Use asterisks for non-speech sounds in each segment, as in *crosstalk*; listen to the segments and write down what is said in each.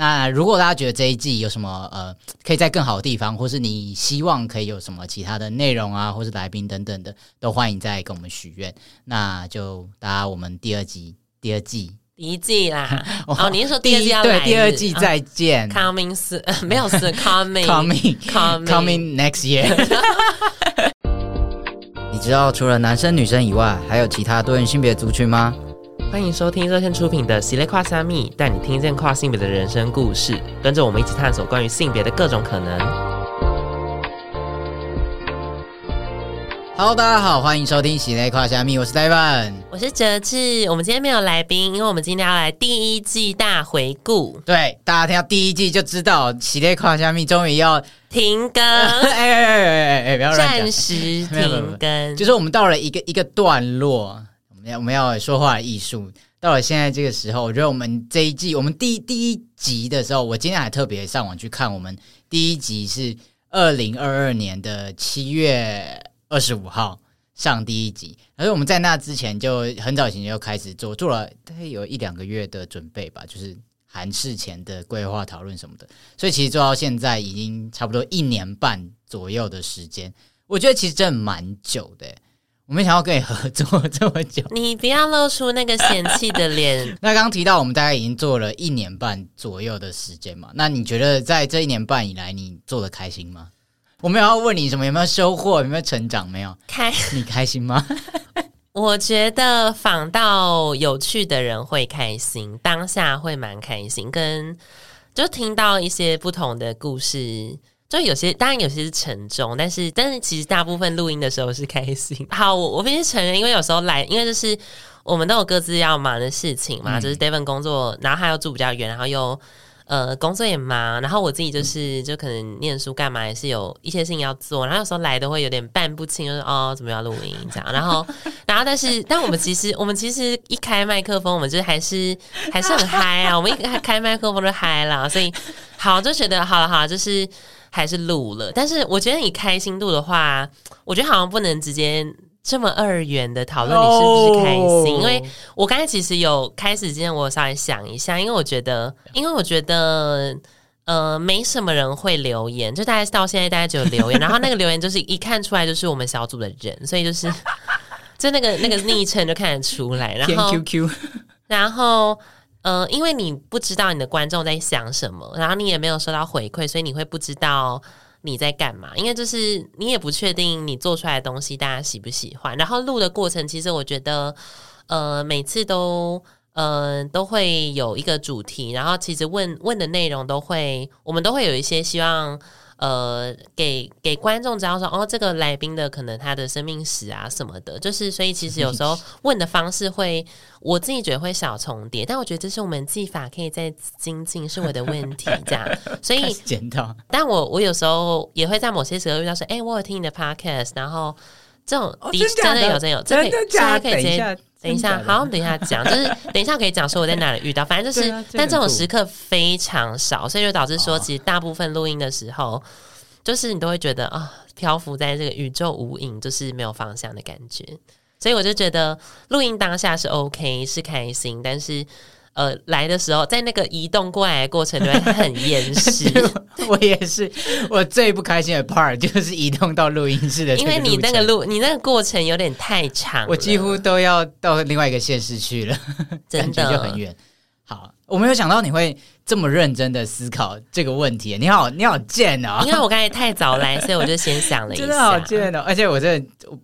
那如果大家觉得这一季有什么呃可以在更好的地方，或是你希望可以有什么其他的内容啊，或是来宾等等的，都欢迎再跟我们许愿。那就大家我们第二集第二季。第一季啦，*laughs* 哦，你是说第一季要来？对，第二季再见。Coming soon，没有是 *laughs* coming，coming，coming next year。*laughs* 你知道除了男生女生以外，还有其他多元性别族群吗？欢迎收听热线出品的《喜咧跨虾米》，带你听见跨性别的人生故事，跟着我们一起探索关于性别的各种可能。Hello，大家好，欢迎收听《喜咧跨虾米》，我是 David，我是哲志。我们今天没有来宾，因为我们今天要来第一季大回顾。对，大家听到第一季就知道《喜咧跨虾米》终于要停更，哎哎哎哎哎，不要乱讲，暂时停更。就是我们到了一个一个段落，我们要说话艺术。到了现在这个时候，我觉得我们这一季，我们第第一集的时候，我今天还特别上网去看，我们第一集是二零二二年的七月。二十五号上第一集，而且我们在那之前就很早以前就开始做，做了大概有一两个月的准备吧，就是韩事前的规划讨论什么的，所以其实做到现在已经差不多一年半左右的时间，我觉得其实真的蛮久的。我没想到跟你合作这么久，*laughs* 你不要露出那个嫌弃的脸。*laughs* 那刚刚提到我们大概已经做了一年半左右的时间嘛，那你觉得在这一年半以来，你做的开心吗？我没有要问你什么，有没有收获，有没有成长？没有开，你开心吗？*laughs* 我觉得访到有趣的人会开心，当下会蛮开心，跟就听到一些不同的故事，就有些当然有些是沉重，但是但是其实大部分录音的时候是开心。*laughs* 好，我我必须承认，因为有时候来，因为就是我们都有各自要忙的事情嘛，嗯、就是 David 工作，然后他又住比较远，然后又。呃，工作也忙，然后我自己就是就可能念书干嘛也是有一些事情要做，然后有时候来的会有点办不清，就是哦，怎么要录音这样，然后 *laughs* 然后但是但我们其实我们其实一开麦克风，我们就还是还是很嗨啊，我们一开开麦克风就嗨了，所以好就觉得好了好了，就是还是录了，但是我觉得你开心度的话，我觉得好像不能直接。这么二元的讨论，你是不是开心？Oh. 因为我刚才其实有开始之前，我稍微想一下，因为我觉得，因为我觉得，呃，没什么人会留言，就大概到现在大家只有留言，*laughs* 然后那个留言就是一看出来就是我们小组的人，所以就是 *laughs* 就那个那个昵称就看得出来，然后 QQ，然后呃，因为你不知道你的观众在想什么，然后你也没有收到回馈，所以你会不知道。你在干嘛？因为就是你也不确定你做出来的东西大家喜不喜欢。然后录的过程，其实我觉得，呃，每次都，呃，都会有一个主题。然后其实问问的内容都会，我们都会有一些希望。呃，给给观众知道说，哦，这个来宾的可能他的生命史啊什么的，就是所以其实有时候问的方式会，我自己觉得会小重叠，但我觉得这是我们技法可以再精进，是我的问题这样，*laughs* 所以检讨。但我我有时候也会在某些时候遇到说，哎，我有听你的 podcast，然后这种的真的有真有，真的假的？可以直接等一下，好，等一下讲，*laughs* 就是等一下可以讲说我在哪里遇到，反正就是，但这种时刻非常少，所以就导致说，其实大部分录音的时候，就是你都会觉得啊，漂浮在这个宇宙无影，就是没有方向的感觉，所以我就觉得录音当下是 OK，是开心，但是。呃，来的时候，在那个移动过来的过程中很厌世。*laughs* 我也是，我最不开心的 part 就是移动到录音室的，因为你那个录，你那个过程有点太长，我几乎都要到另外一个县市去了，真的就很远。好，我没有想到你会。这么认真的思考这个问题，你好，你好贱哦！*laughs* 因为我刚才太早来，所以我就先想了一下，真的好贱哦！而且我这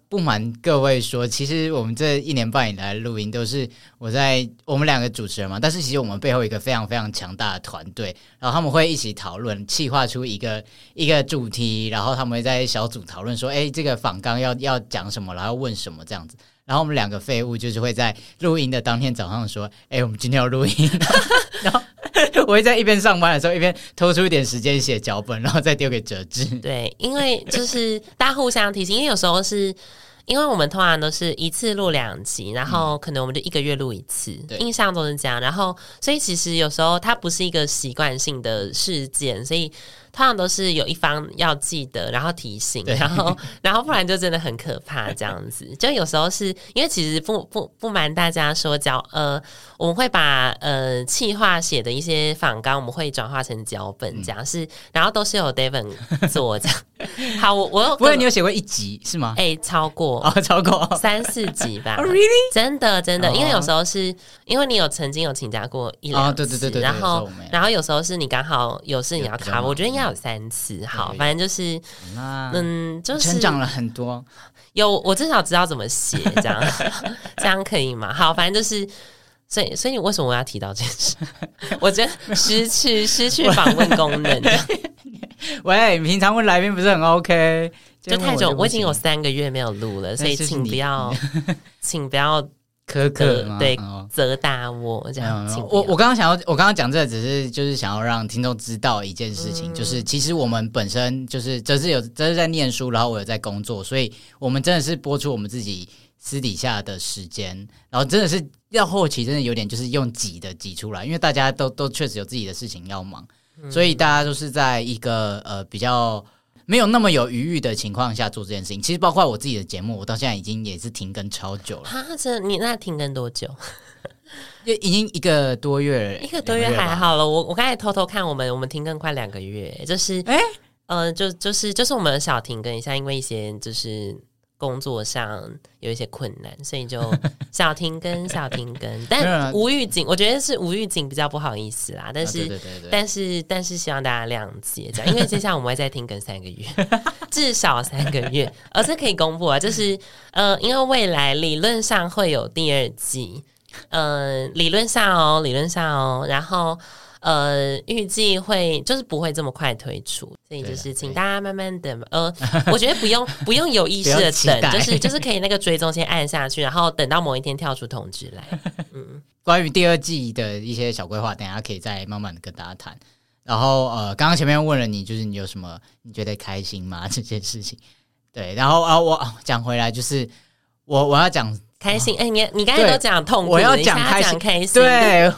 不瞒各位说，其实我们这一年半以来录音都是我在我们两个主持人嘛，但是其实我们背后一个非常非常强大的团队，然后他们会一起讨论，企划出一个一个主题，然后他们会在小组讨论说，哎，这个访纲要要讲什么，然后问什么这样子。然后我们两个废物就是会在录音的当天早上说，哎，我们今天要录音，*laughs* 然后。我会在一边上班的时候，一边抽出一点时间写脚本，然后再丢给哲志。对，因为就是大家互相提醒，因为有时候是因为我们通常都是一次录两集，然后可能我们就一个月录一次，嗯、印象中是这样。然后，所以其实有时候它不是一个习惯性的事件，所以。通常都是有一方要记得，然后提醒，然后 *laughs* 然后不然就真的很可怕这样子。*laughs* 就有时候是因为其实不不不瞒大家说，脚呃我们会把呃气化写的一些访纲，我们会转化成脚本这样、嗯、是，然后都是有 David 做这样。*laughs* 好，我我，不会你有写过一集是吗？哎、欸，超过哦，超过三四集吧。oh, really? 真的真的，因为有时候是因为你有曾经有请假过一两次，oh, 对对对对，然后然后有时候是你刚好有事你要卡，我觉得应该有三次。好，反正就是嗯，就是成长了很多。有我至少知道怎么写，这样 *laughs* 这样可以吗？好，反正就是，所以所以你为什么我要提到这件事？*laughs* 我觉得 *laughs* 失去失去访问功能。喂，平常问来宾不是很 OK？就太久，我已经有三个月没有录了，所以请不要，请不要苛刻，对，责打我这样。我我刚刚想要，我刚刚讲这个只是就是想要让听众知道一件事情，就是其实我们本身就是这是有这是在念书，然后我有在工作，所以我们真的是播出我们自己私底下的时间，然后真的是要后期真的有点就是用挤的挤出来，因为大家都都确实有自己的事情要忙。所以大家都是在一个呃比较没有那么有余裕的情况下做这件事情。其实包括我自己的节目，我到现在已经也是停更超久了。哈，这你那停更多久？就已经一个多月了，一个多月还好了。我我刚才偷偷看我们，我们停更快两个月，就是哎，嗯、欸呃，就就是就是我们小停更一下，因为一些就是。工作上有一些困难，所以就 *laughs* 小停更小停更，但无预警，我觉得是无预警比较不好意思啦。但是，但是，但是希望大家谅解，这样，因为接下来我们会再停更三个月，*laughs* 至少三个月，而是可以公布啊。就是呃，因为未来理论上会有第二季，呃，理论上哦，理论上哦，然后。呃，预计会就是不会这么快推出，所以就是请大家慢慢等。呃，*laughs* 我觉得不用不用有意识的等，就是就是可以那个追踪先按下去，然后等到某一天跳出通知来。*laughs* 嗯，关于第二季的一些小规划，等下可以再慢慢的跟大家谈。然后呃，刚刚前面问了你，就是你有什么你觉得开心吗？这件事情，对。然后啊、呃，我讲回来就是我我要讲开心。哎、欸，你你刚才都讲痛苦，我要讲开心，开心对。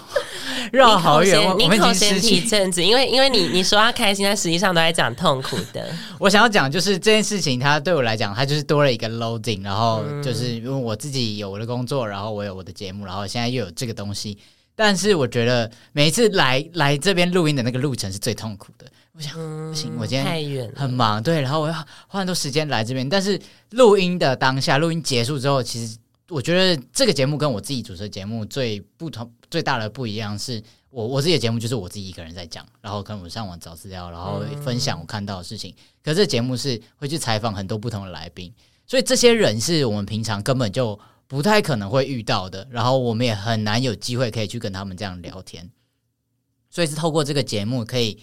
绕好远，你口嫌体正直，因为因为你你说要开心，但实际上都在讲痛苦的。*laughs* 我想要讲就是这件事情，它对我来讲，它就是多了一个 loading，然后就是因为我自己有我的工作，然后我有我的节目，然后现在又有这个东西。但是我觉得每一次来来这边录音的那个路程是最痛苦的。我想不行，我今天太远很忙，对，然后我要花很多时间来这边。但是录音的当下，录音结束之后，其实。我觉得这个节目跟我自己主持的节目最不同、最大的不一样是，我我自己的节目就是我自己一个人在讲，然后可能我上网找资料，然后分享我看到的事情。可是这节目是会去采访很多不同的来宾，所以这些人是我们平常根本就不太可能会遇到的，然后我们也很难有机会可以去跟他们这样聊天。所以是透过这个节目，可以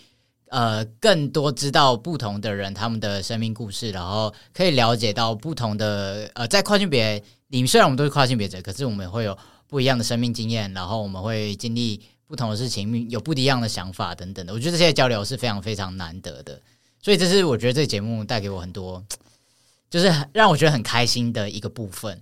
呃更多知道不同的人他们的生命故事，然后可以了解到不同的呃在跨性别。你虽然我们都是跨性别者，可是我们会有不一样的生命经验，然后我们会经历不同的事情，有不一样的想法等等的。我觉得这些交流是非常非常难得的，所以这是我觉得这节目带给我很多，就是让我觉得很开心的一个部分。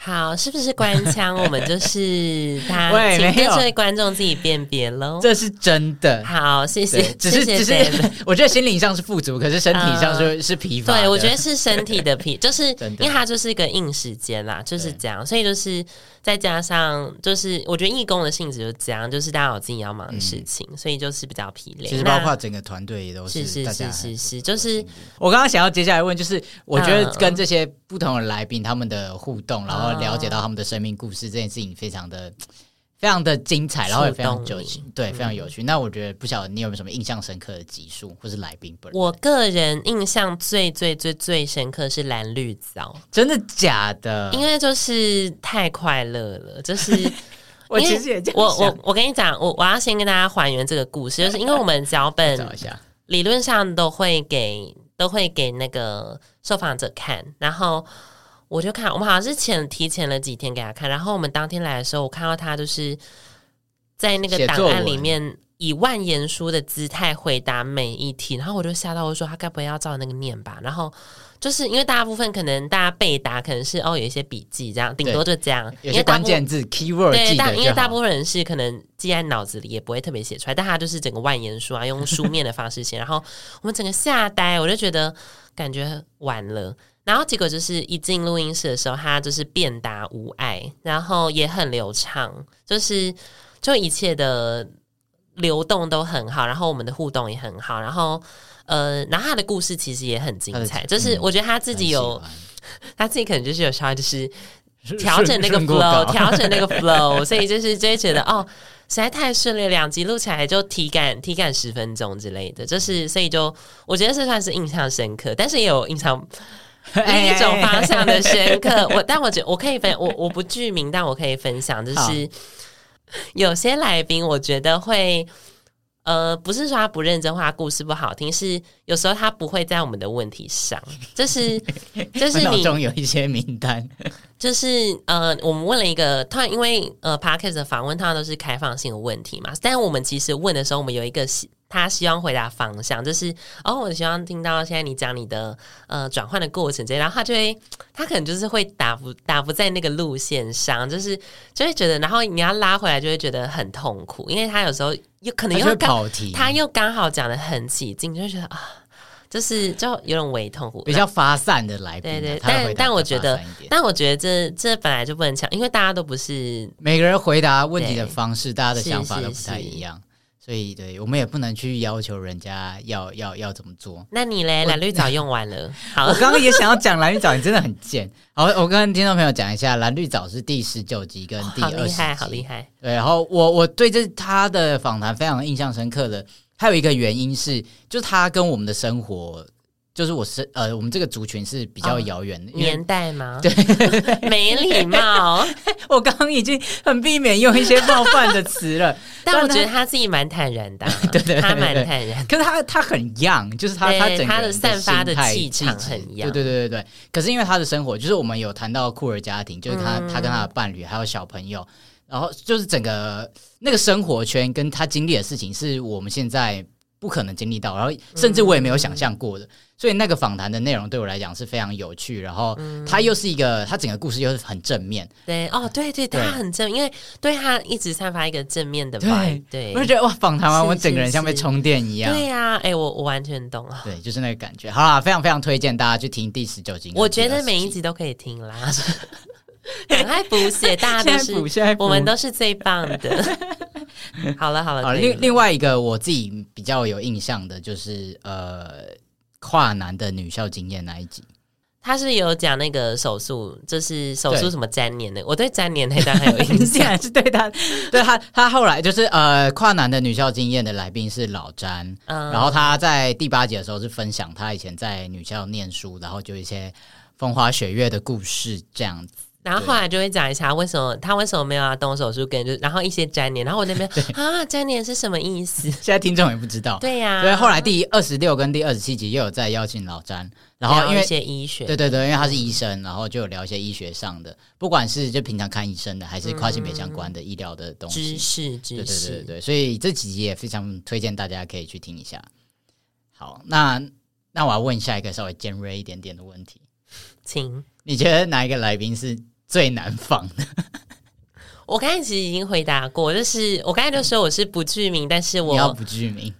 好，是不是官腔？我们就是他，*laughs* 请这位观众自己辨别喽。这是真的。好，谢谢。只是只是，*laughs* 我觉得心灵上是富足，可是身体上是是疲乏。对，我觉得是身体的疲，*laughs* 就是因为它就是一个硬时间啦，就是这样。所以就是再加上，就是我觉得义工的性质就是这样，就是大家有自己要忙的事情，所以就是比较疲累。其实包括整个团队也都是是是是是，就是我刚刚想要接下来问，就是我觉得跟这些不同的来宾他们的互动，然后。了解到他们的生命故事这件事情非常的非常的精彩，然后也非常有趣，对，非常有趣。那我觉得不晓得你有没有什么印象深刻的集数或是来宾本人？我个人印象最最最最深刻是蓝绿藻，真的假的？因为就是太快乐了，就是 *laughs* 我其实也这样我我我跟你讲，我我要先跟大家还原这个故事，就是因为我们脚本 *laughs* 理论上都会给都会给那个受访者看，然后。我就看，我们好像是前提前了几天给他看，然后我们当天来的时候，我看到他就是在那个档案里面，以万言书的姿态回答每一题，然后我就吓到，我说他该不会要照那个念吧？然后就是因为大部分可能大家背答可能是哦有一些笔记这样，顶多就这样，有些关键字 keyword 对，但因为大部分人是可能记在脑子里，也不会特别写出来，但他就是整个万言书啊，用书面的方式写，然后我们整个吓呆，我就觉得感觉完了。然后结果就是一进录音室的时候，他就是变答无碍，然后也很流畅，就是就一切的流动都很好，然后我们的互动也很好，然后呃，然后他的故事其实也很精彩，就是我觉得他自己有他自己可能就是有稍微就是调整那个 *laughs* flow，调整那个 *laughs* flow，所以就是就会觉得哦，实在太顺利，两集录起来就体感体感十分钟之类的，就是所以就我觉得这算是印象深刻，但是也有印象。*laughs* 另一种方向的深刻，*laughs* 我但我觉得我可以分我我不具名，但我可以分享，就是有些来宾我觉得会呃，不是说他不认真，或他故事不好听，是有时候他不会在我们的问题上，就是 *laughs* 就是你中有一些名单，就是呃，我们问了一个，他因为呃 p a r k e s 的访问，他都是开放性的问题嘛，但是我们其实问的时候，我们有一个他希望回答方向，就是哦，我希望听到现在你讲你的呃转换的过程这样，然后他就会他可能就是会打不打不在那个路线上，就是就会觉得，然后你要拉回来就会觉得很痛苦，因为他有时候又可能又刚他又刚好讲的很起劲，就觉得啊，就是就有点微痛苦，比较发散的来宾，对对，但但我觉得，但我觉得这这本来就不能抢，因为大家都不是每个人回答问题的方式，大家的想法都不太一样。所以，对我们也不能去要求人家要要要怎么做。那你嘞？蓝绿藻用完了。*laughs* 好，我刚刚也想要讲蓝绿藻，你真的很贱。好，我跟听众朋友讲一下，蓝绿藻是第十九集跟第二十集，好厉害，好厉害。对，然后我我对这他的访谈非常印象深刻的，还有一个原因是，就是他跟我们的生活。就是我是呃，我们这个族群是比较遥远的、哦、年代吗？*laughs* 对，*laughs* 没礼貌。*laughs* 我刚刚已经很避免用一些冒犯的词了，但我觉得他自己蛮坦然的、啊，对，对对，他蛮坦然。可是他他很 young，就是他他整个他的散发的气场很 young，对对对对对。可是因为他的生活，就是我们有谈到酷儿家庭，就是他、嗯、他跟他的伴侣还有小朋友，然后就是整个那个生活圈跟他经历的事情，是我们现在不可能经历到，然后甚至我也没有想象过的。嗯所以那个访谈的内容对我来讲是非常有趣，然后他又是一个，他整个故事又是很正面。对，哦，对对，他很正，因为对他一直散发一个正面的 vibe。对，我就觉得哇，访谈完我整个人像被充电一样。对呀，哎，我我完全懂了。对，就是那个感觉。好啦，非常非常推荐大家去听第十九集。我觉得每一集都可以听啦，*laughs* 赶快补写，大家都是，我们都是最棒的。好 *laughs* 了好了，另另外一个我自己比较有印象的就是呃。跨男的女校经验那一集，他是有讲那个手术，就是手术什么粘连的。我对粘连那段很有印象，*laughs* 是对他，对他，他后来就是呃，跨男的女校经验的来宾是老詹，嗯，然后他在第八集的时候是分享他以前在女校念书，然后就一些风花雪月的故事这样子。然后后来就会讲一下为什么他为什么没有要动手术，跟就然后一些粘连，然后我那边啊粘连是什么意思？现在听众也不知道。对呀、啊，所以后来第二十六跟第二十七集又有再邀请老詹，然后因为一些医学，对对对，因为他是医生，然后就有聊一些医学上的，不管是就平常看医生的，还是跨性别相关的医疗的东西，知识知识，对对对对，所以这几集也非常推荐大家可以去听一下。好，那那我要问下一个稍微尖锐一点点的问题，请你觉得哪一个来宾是？最难放的，*laughs* 我刚才其实已经回答过，就是我刚才就说我是不具名，但是我要不具名，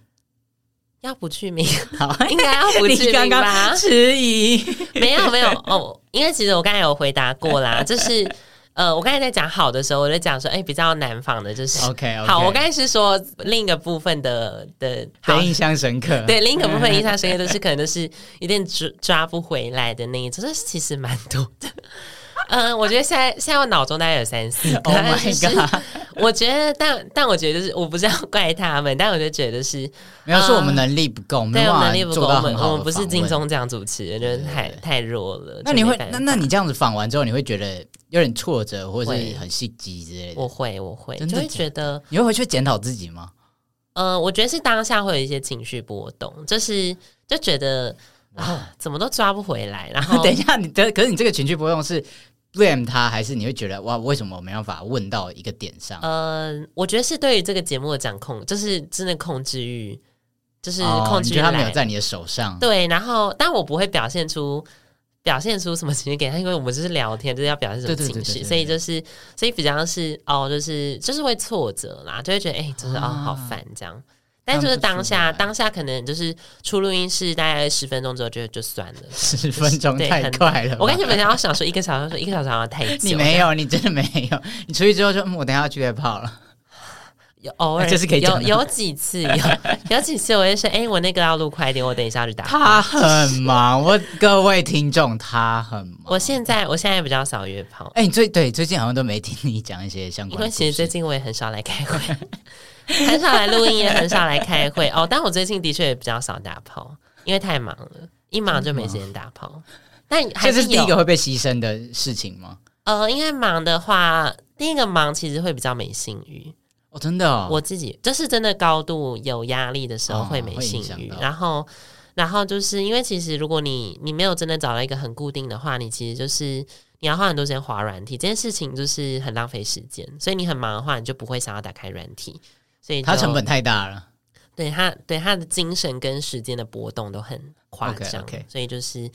要不具名，*laughs* 好，应该要不具名吧？迟疑，没有没有哦，因为其实我刚才有回答过啦，*laughs* 就是呃，我刚才在讲好的时候，我就讲说，哎、欸，比较难仿的就是 OK, okay 好，我刚才是说另一个部分的的，的印象深刻，对，另一个部分印象深刻 *laughs* 都是可能都是有点抓抓不回来的那一种，这其实蛮多的。嗯，我觉得现在现在我脑中大概有三四个。*laughs* Oh my god！我觉得，但但我觉得就是，我不是要怪他们，但我就觉得是，没有说我们能力不够，对，我们能力不够，我们我们不是金钟这样主持人，就是太太弱了。那你会，那那你这样子访完之后，你会觉得有点挫折，或者是很心急之类的？我会，我会，就会觉得你会回去检讨自己吗？嗯，我觉得是当下会有一些情绪波动，就是就觉得啊，怎么都抓不回来。然后 *laughs* 等一下，你的可是你这个情绪波动是。Blame 他，还是你会觉得哇，为什么我没办法问到一个点上？嗯、呃，我觉得是对于这个节目的掌控，就是真的控制欲，就是控制欲、哦、他没有在你的手上。对，然后但我不会表现出表现出什么情绪给他，因为我们就是聊天，就是要表现什么情绪，所以就是所以比较是哦，就是就是会挫折啦，就会觉得哎、欸，就是哦好烦这样。但就是当下，当下可能就是出录音室大概十分钟之后就就算了，十分钟太快了。我跟你们讲，我想说一个小时，说一个小时好像太久。你没有，你真的没有。你出去之后就，我等下要去约炮了。*laughs* 有偶尔 *laughs* 就是可以有有几次有有几次，我也是哎，我那个要录快一点，我等一下去打。他很忙，我各位听众，他很忙。我现在我现在比较少约炮。哎，你最对最近好像都没听你讲一些相关，因为其实最近我也很少来开会。*laughs* *laughs* 很少来录音，也很少来开会哦。但我最近的确也比较少打炮，因为太忙了，一忙就没时间打炮。但 *laughs* 还是这是第一个会被牺牲的事情吗？呃，因为忙的话，第一个忙其实会比较没性欲哦，真的、哦，我自己就是真的高度有压力的时候会没性欲、哦，然后，然后就是因为其实如果你你没有真的找到一个很固定的话，你其实就是你要花很多时间划软体，这件事情就是很浪费时间，所以你很忙的话，你就不会想要打开软体。所以他成本太大了，对他对他的精神跟时间的波动都很夸张，okay, okay. 所以就是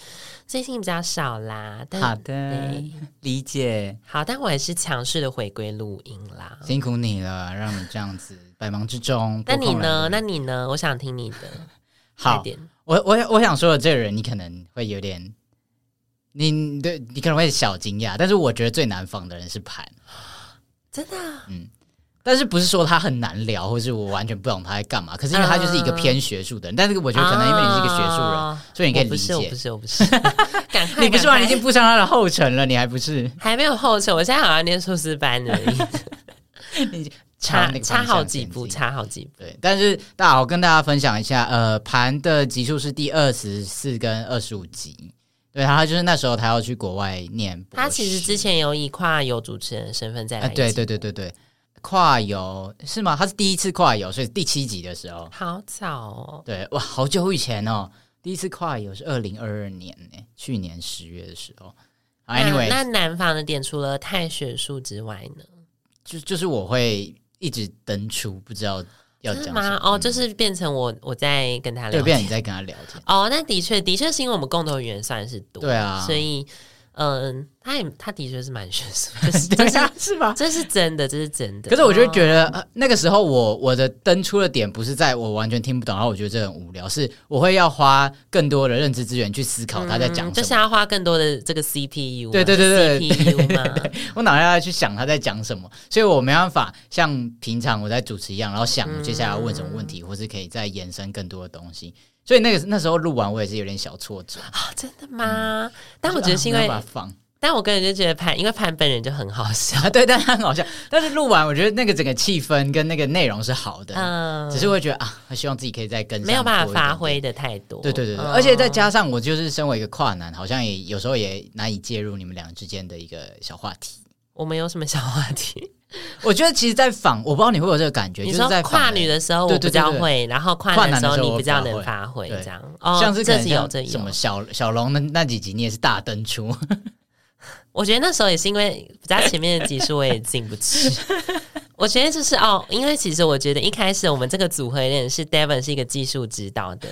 最近比较少啦。好的，理解。好，但我也是强势的回归录音啦，辛苦你了，让你这样子百忙之中。那你呢？那你呢？我想听你的。*laughs* 好点，我我我想说的这个人，你可能会有点，你对你可能会小惊讶，但是我觉得最难防的人是盘，真的，嗯。但是不是说他很难聊，或是我完全不懂他在干嘛？可是因为他就是一个偏学术的人，uh, 但是我觉得可能因为你是一个学术人，uh, 所以你可以理解。不是，我不是，我不是。*laughs* 你不是吗？你已经步上他的后尘了，你还不是？还没有后尘，我现在好像念硕士班而已。*laughs* 你差差好几步，差好几步。对，但是大家，我跟大家分享一下，呃，盘的集数是第二十四跟二十五集。对，他就是那时候他要去国外念。他其实之前有以跨有主持人身份在来、呃。对对对对对。跨游是吗？他是第一次跨游，所以第七集的时候，好早哦。对，哇，好久以前哦。第一次跨游是二零二二年呢，去年十月的时候。Anyway，那南方的点除了太学术之外呢？就就是我会一直登出，不知道要讲什么。哦，就是变成我我在跟他聊天，对，变成你在跟他聊天。哦，那的确的确是因为我们共同语言算是多，对啊，所以。嗯，他也他的确是蛮学术，*laughs* 就是对啊，是吧？这是真的，这是真的。可是我就觉得，呃，那个时候我我的登出的点不是在我完全听不懂，然后我觉得这很无聊，是我会要花更多的认知资源去思考他在讲什么，嗯，就是要花更多的这个 CPU，对对对对，CPU 嘛，*laughs* 我脑袋要去想他在讲什么，所以我没办法像平常我在主持一样，然后想接下来要问什么问题，嗯，或是可以再延伸更多的东西。所以那个那时候录完，我也是有点小挫折啊，真的吗？嗯，但我觉得是因为。但我个人就觉得潘，因为潘本人就很好笑，啊、对，但他很好笑。但是录完，我觉得那个整个气氛跟那个内容是好的，嗯，只是会觉得啊，希望自己可以再跟上，没有办法发挥的太多。对对对而且再加上我就是身为一个跨男，好像也有时候也难以介入你们俩之间的一个小话题。我们有什么小话题？*laughs* 我觉得其实，在仿，我不知道你会有这个感觉，你说在跨女的时候，我比较会，然后跨男的时候，你比较能发挥，这样。哦，像是这是有这有什么小小龙的那几集，你也是大登出。*laughs* 我觉得那时候也是因为比较前面的集数我也进不去。*laughs* 我觉得就是哦，因为其实我觉得一开始我们这个组合也是 Devon 是一个技术指导的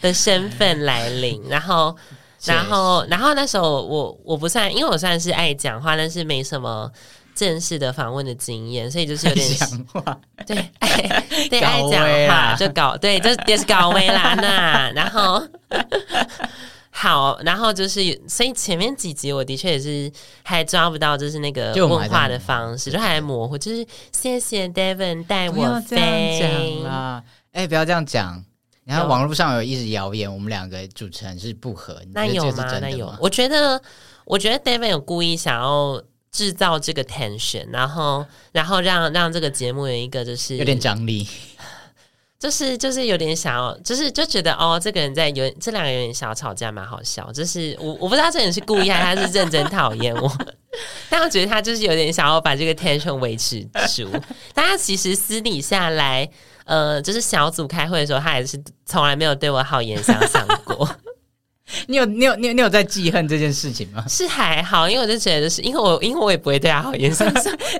的身份来临，然后然后然后那时候我我不算，因为我算是爱讲话，但是没什么正式的访问的经验，所以就是有点 *laughs* 讲话，对爱对爱讲话就搞对，就也是搞微啦那 *laughs* 然后。好，然后就是，所以前面几集我的确也是还抓不到，就是那个问话的方式，就还，还模糊。就是谢谢 David 带我飞。哎，不要这样讲！你看网络上有一直谣言，我们两个主持人是不合。那有吗？那有？我觉得，我觉得 David 有故意想要制造这个 tension，然后，然后让让这个节目有一个就是有点张力。就是就是有点想要，就是就觉得哦，这个人在有这两个人有点小吵架，蛮好笑。就是我我不知道这人是故意还是认真讨厌我，*laughs* 但我觉得他就是有点想要把这个 tension 维持住。*laughs* 但他其实私底下来，呃，就是小组开会的时候，他也是从来没有对我好言相向过。*laughs* 你有你有你有你有在记恨这件事情吗？是还好，因为我就觉得是因为我因为我也不会对他好颜色。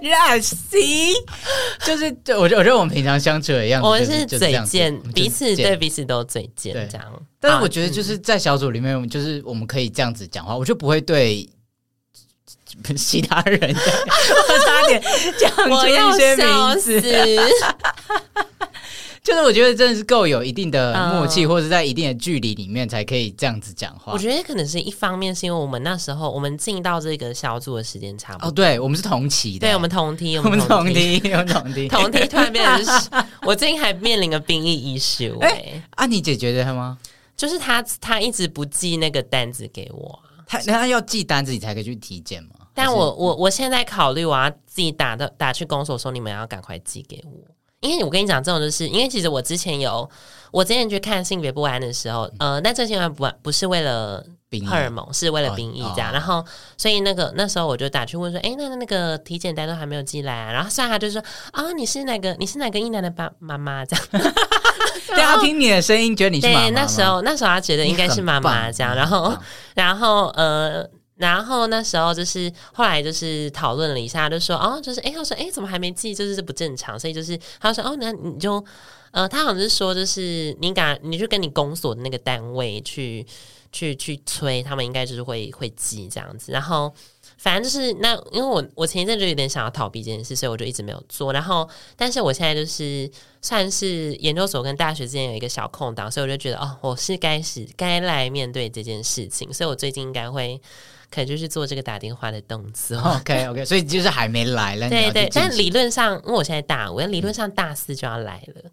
那行，*laughs* *laughs* 就是对我觉得我觉得我们平常相处的样子，我们是嘴贱，彼此对彼此都嘴贱这样。但是我觉得就是在小组里面，我们就是我们可以这样子讲话，我就不会对其他人，我差点讲出一些名字。就是我觉得真的是够有一定的默契，或者在一定的距离里面才可以这样子讲话。我觉得可能是一方面是因为我们那时候我们进到这个小组的时间差不多。哦，对，我们是同期的，对，我们同梯，*laughs* 我们同梯，我们同梯，*laughs* 同梯突然变成是，*laughs* 我最近还面临个兵役 issue。哎，啊，你解决了吗？就是他他一直不寄那个单子给我，他他要寄单子你才可以去体检吗？但我我我现在考虑我要自己打的打去公所说，你们要赶快寄给我。因为我跟你讲，这种就是因为其实我之前有，我之前去看性别不安的时候，呃，那这些不不是为了荷尔蒙，是为了兵役这样。然后，所以那个那时候我就打去问说，哎，那那个体检单都还没有寄来啊？然后算他就说，啊，你是哪个？你是哪个一男的爸妈妈这样？*laughs* 对啊，听你的声音觉得你是妈妈。对，那时候那时候他觉得应该是妈妈这样。然后，然后呃。然后那时候就是后来就是讨论了一下，就说哦，就是哎，他说哎，怎么还没寄？就是不正常，所以就是他说哦，那你就呃，他好像是说就是你敢，你就跟你公所的那个单位去去去催，他们应该就是会会急这样子。然后反正就是那，因为我我前一阵就有点想要逃避这件事，所以我就一直没有做。然后但是我现在就是算是研究所跟大学之间有一个小空档，所以我就觉得哦，我是该是该来面对这件事情，所以我最近应该会。可能就是做这个打电话的动作。OK OK，*laughs* 所以就是还没来了。对对，但理论上，因为我现在大五，理论上大四就要来了。嗯、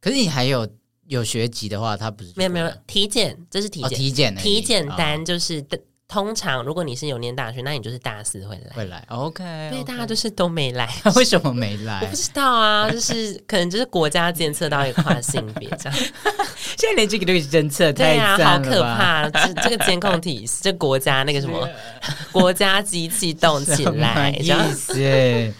可是你还有有学籍的话，他不是没有没有体检，这是体检、哦、体检体检单就是通常，如果你是有念大学，那你就是大四会来。会来，OK, okay。对，大家就是都没来。*laughs* 为什么没来？*laughs* 我不知道啊，就是可能就是国家监测到一个跨性别这样。*laughs* 现在连这个都监测，对啊，好可怕！这这个监控体系，这国家那个什么国家机器动起来，意思。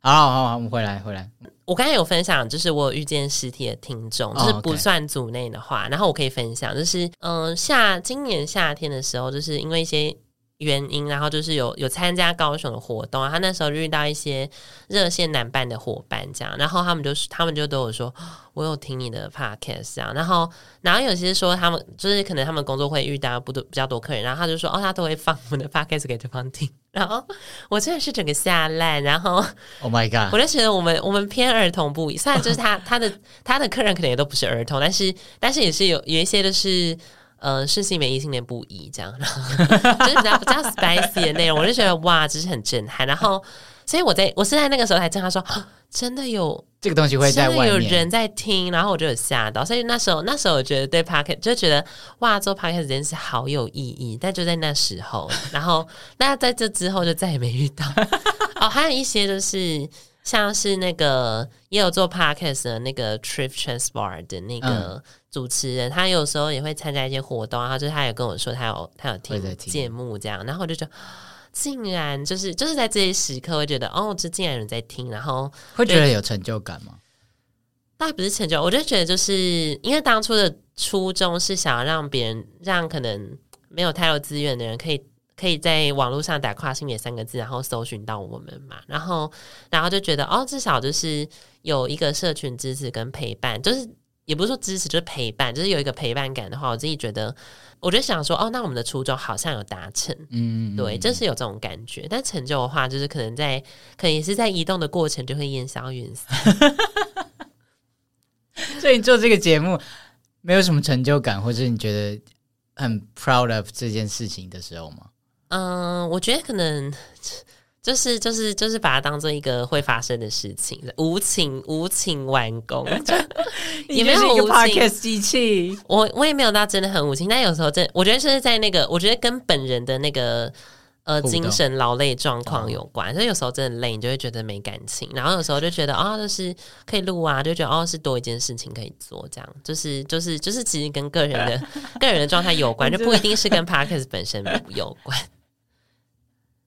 好好好，我们回来回来。我刚才有分享，就是我有遇见实体的听众，就是不算组内的话，oh. 然后我可以分享，就是嗯、呃，夏今年夏天的时候，就是因为一些原因，然后就是有有参加高雄的活动，他那时候遇到一些热线难办的伙伴，这样，然后他们就是他们就都有说，我有听你的 podcast，这样，然后然后有些说他们就是可能他们工作会遇到不多比较多客人，然后他就说哦，他都会放我们的 podcast 给对方听。然后我真的是整个吓烂，然后 Oh my God，我就觉得我们我们偏儿童不宜，虽然就是他 *laughs* 他的他的客人可能也都不是儿童，但是但是也是有有一些就是呃是性别异性恋不宜这样，然后 *laughs* 就是比较比较 spicy 的内容，我就觉得哇，真是很震撼。然后所以我在我是在那个时候才跟他说。*gasps* 真的有这个东西会在外面，有人在听，然后我就有吓到，所以那时候那时候我觉得对 Podcast 就觉得哇，做 Podcast 这件事好有意义。但就在那时候，*laughs* 然后那在这之后就再也没遇到。*laughs* 哦，还有一些就是像是那个也有做 Podcast 的那个 Trip Transport 的那个主持人，嗯、他有时候也会参加一些活动，然后就是他有跟我说他有他有听节目这样，然后我就觉得。竟然就是就是在这些时刻，会觉得哦，这竟然有人在听，然后会觉得有成就感吗？倒不是成就，我就觉得就是因为当初的初衷是想要让别人，让可能没有太多资源的人，可以可以在网络上打跨性别三个字，然后搜寻到我们嘛，然后然后就觉得哦，至少就是有一个社群支持跟陪伴，就是也不是说支持，就是陪伴，就是有一个陪伴感的话，我自己觉得。我就想说，哦，那我们的初衷好像有达成，嗯，对，就是有这种感觉。但成就的话，就是可能在，可能也是在移动的过程就会烟消云散。*laughs* 所以你做这个节目没有什么成就感，或者你觉得很 proud of 这件事情的时候吗？嗯，我觉得可能。就是就是就是把它当做一个会发生的事情，无情无情完工，*laughs* *laughs* 也没有无情机器。我我也没有到真的很无情，但有时候真我觉得是在那个，我觉得跟本人的那个呃精神劳累状况有关。所以有时候真的累，你就会觉得没感情，然后有时候就觉得啊、哦，就是可以录啊，就觉得哦是多一件事情可以做，这样就是就是就是其实跟个人的 *laughs* 个人的状态有关，就不一定是跟 podcast 本身有关。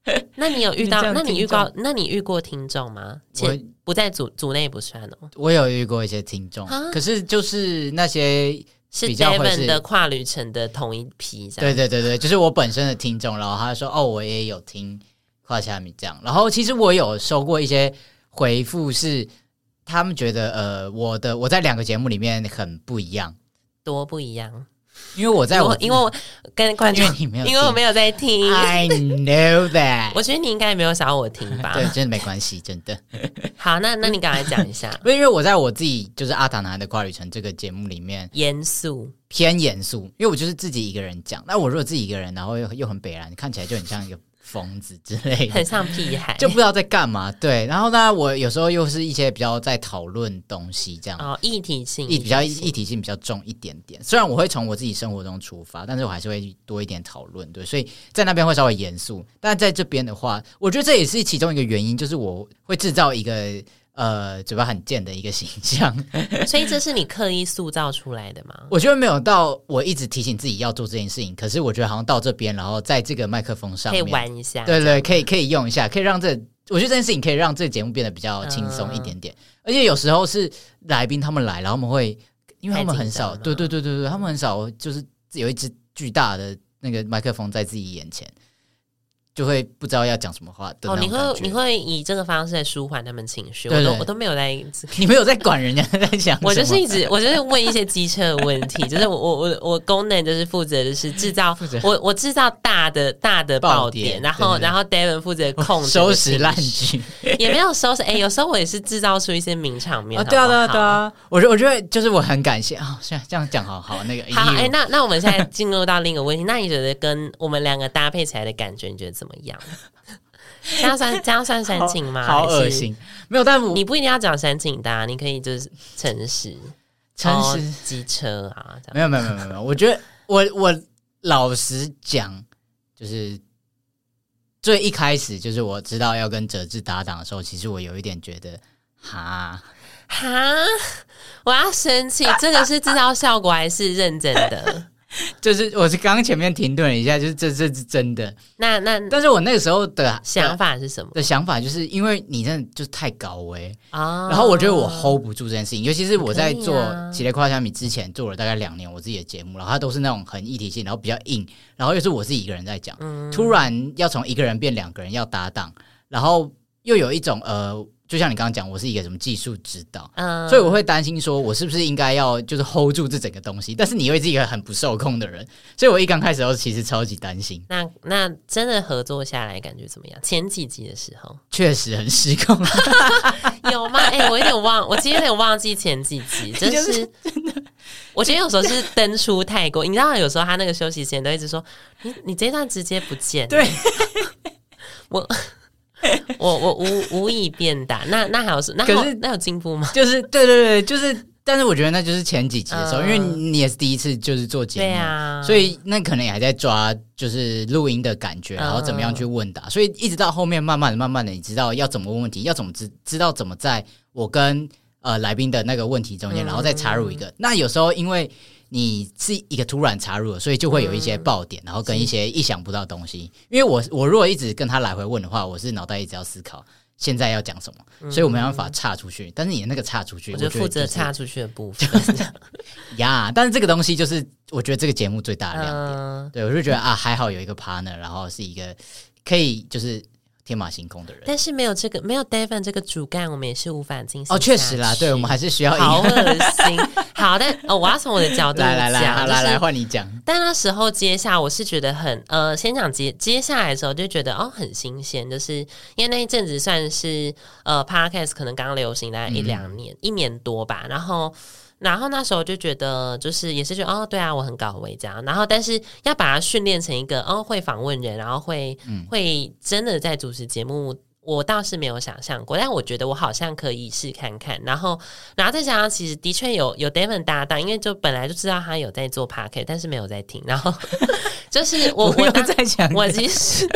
*laughs* 那你有遇到？那你遇过？那你遇过听众吗？我不在组组内不算哦。我有遇过一些听众，可是就是那些是比较的跨旅程的同一批，对对对对，就是我本身的听众，然后他说哦，我也有听跨虾米这样，然后其实我有收过一些回复，是他们觉得呃，我的我在两个节目里面很不一样，多不一样。因为我在我，因为我跟观众，因为我没有在听。I know that。我觉得你应该也没有想要我听吧？对，真的没关系，真的。*laughs* 好，那那你赶快讲一下。*laughs* 因为我在我自己就是阿塔男孩的跨旅程这个节目里面，严肃偏严肃，因为我就是自己一个人讲。那我如果自己一个人，然后又又很北然，看起来就很像一个。疯子之类的，很像屁孩，就不知道在干嘛。对，然后呢，我有时候又是一些比较在讨论东西，这样哦，议题性，一比较议题性比较重一点点。虽然我会从我自己生活中出发，但是我还是会多一点讨论。对，所以在那边会稍微严肃，但在这边的话，我觉得这也是其中一个原因，就是我会制造一个。呃，嘴巴很贱的一个形象，*laughs* 所以这是你刻意塑造出来的吗？我觉得没有到我一直提醒自己要做这件事情，可是我觉得好像到这边，然后在这个麦克风上面可以玩一下，对对，可以可以用一下，可以让这我觉得这件事情可以让这个节目变得比较轻松一点点，嗯、而且有时候是来宾他们来，然后我们会，因为他们很少，对对对对对，他们很少就是有一支巨大的那个麦克风在自己眼前。就会不知道要讲什么话的哦，你会你会以这个方式来舒缓他们情绪，对对对，我都我都没有在，*laughs* 你没有在管人家在讲，我就是一直我就是问一些机车的问题，*laughs* 就是我我我我功能就是负责的是制造，我我制造大的大的爆点，点然后然后 David 负责控制收拾烂局，*laughs* 也没有收拾，哎、欸，有时候我也是制造出一些名场面，对啊对啊对啊，我觉我觉得就是我很感谢啊，现、哦、在这样讲好好那个好，哎、欸，那那我们现在进入到另一个问题，那你觉得跟我们两个搭配起来的感觉，你觉得怎么样？这样算这样算煽情吗？好恶心！没有，但我你不一定要讲煽情的、啊，你可以就是诚实、诚实机车啊。没有，没有，没有，没有。我觉得 *laughs* 我我老实讲，就是最一开始就是我知道要跟哲志搭档的时候，其实我有一点觉得，哈哈，我要生气。这个是制造效果还是认真的？*laughs* 就是我是刚刚前面停顿了一下，就是这这是真的。那那，但是我那个时候的想法是什么？的想法就是因为你真的就是太高危啊，然后我觉得我 hold 不住这件事情，尤其是我在做《系列跨虾米》之前做了大概两年我自己的节目，然后它都是那种很议题性，然后比较硬，然后又是我自己一个人在讲，突然要从一个人变两个人要搭档，然后又有一种呃。就像你刚刚讲，我是一个什么技术指导，嗯，所以我会担心说，我是不是应该要就是 hold 住这整个东西？但是你又是一个很不受控的人，所以我一刚开始的时候其实超级担心。那那真的合作下来感觉怎么样？前几集的时候确实很失控，*laughs* 有吗？哎、欸，我有点忘，我其实有点忘记前几集，真、就是真的。我觉得有时候是登出太过，你知道，有时候他那个休息时间都一直说你你这段直接不见，对 *laughs* 我。*laughs* 我我无无以辩答，那那还有是那可是那有进步吗？*laughs* 就是对对对，就是，但是我觉得那就是前几集的时候，嗯、因为你也是第一次就是做节目，对啊，所以那可能也还在抓就是录音的感觉，然后怎么样去问答，嗯、所以一直到后面慢慢的、慢慢的，你知道要怎么问问题，要怎么知知道怎么在我跟呃来宾的那个问题中间，然后再插入一个。嗯、那有时候因为。你是一个突然插入的，所以就会有一些爆点，嗯、然后跟一些意想不到的东西。因为我我如果一直跟他来回问的话，我是脑袋一直要思考现在要讲什么，嗯、所以我没办法岔出去。但是你的那个岔出去，我就负责岔出去的部分。*laughs* 呀，但是这个东西就是我觉得这个节目最大的亮点。嗯、对，我就觉得啊，还好有一个 partner，然后是一个可以就是。天马行空的人，但是没有这个没有 Devin 这个主干，我们也是无法进行。哦，确实啦，对，我们还是需要一个。好恶心。*laughs* 好但，哦，我要从我的角度来来来，来来换你讲。但那时候接下，我是觉得很呃，先讲接接下来的时候就觉得哦，很新鲜，就是因为那一阵子算是呃，Podcast 可能刚流行大概一两年，嗯、一年多吧，然后。然后那时候就觉得，就是也是觉得哦，对啊，我很高危这样。然后，但是要把它训练成一个哦，会访问人，然后会、嗯、会真的在主持节目，我倒是没有想象过。但我觉得我好像可以试看看。然后，然后再加上，其实的确有有 David 搭档，因为就本来就知道他有在做 p a r k e t 但是没有在听。然后 *laughs* 就是我 *laughs* 我在讲，我其实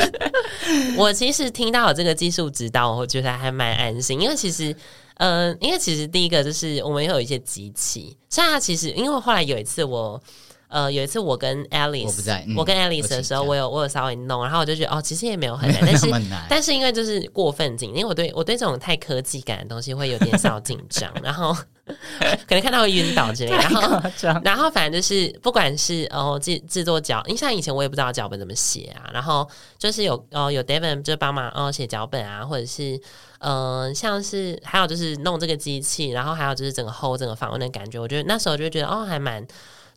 *laughs* 我其实听到有这个技术指导，我觉得还蛮安心，因为其实。嗯、呃，因为其实第一个就是我们有一些机器，像他其实因为后来有一次我，呃，有一次我跟 Alice，我不在，嗯、我跟 Alice 的时候，我，我有我有稍微弄，然后我就觉得哦，其实也没有很难，但是 *laughs* 但是因为就是过分紧，因为我对我对这种太科技感的东西会有点小紧张，然后 *laughs* 可能看到会晕倒之类的。然后，然后反正就是不管是哦制制作脚，因为像以前我也不知道脚本怎么写啊。然后就是有哦有 David 就帮忙哦写脚本啊，或者是嗯、呃、像是还有就是弄这个机器，然后还有就是整个 hold 整个访问的感觉，我觉得那时候就觉得哦还蛮。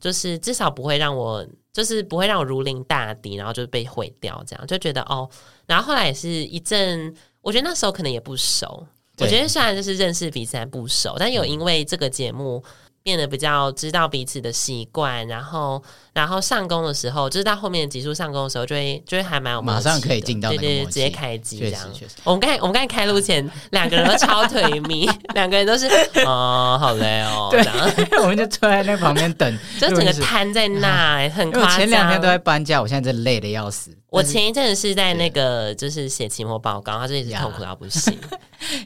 就是至少不会让我，就是不会让我如临大敌，然后就被毁掉，这样就觉得哦。然后后来也是一阵，我觉得那时候可能也不熟。我觉得虽然就是认识彼此还不熟，但有因为这个节目。变得比较知道彼此的习惯，然后，然后上工的时候，就是到后面的集数上工的时候，就会，就会还蛮有马上可以进到那个对对，直接开机这样。我们刚才，我们刚才开录前，两个人都超颓靡，两个人都是哦，好累哦，对，*laughs* 我们就坐在那旁边等，*laughs* 就整个瘫在那，*laughs* 很夸张。我前两天都在搬家，我现在真累的要死。我前一阵子是在那个就是写期末报告，他这一直痛苦到不行。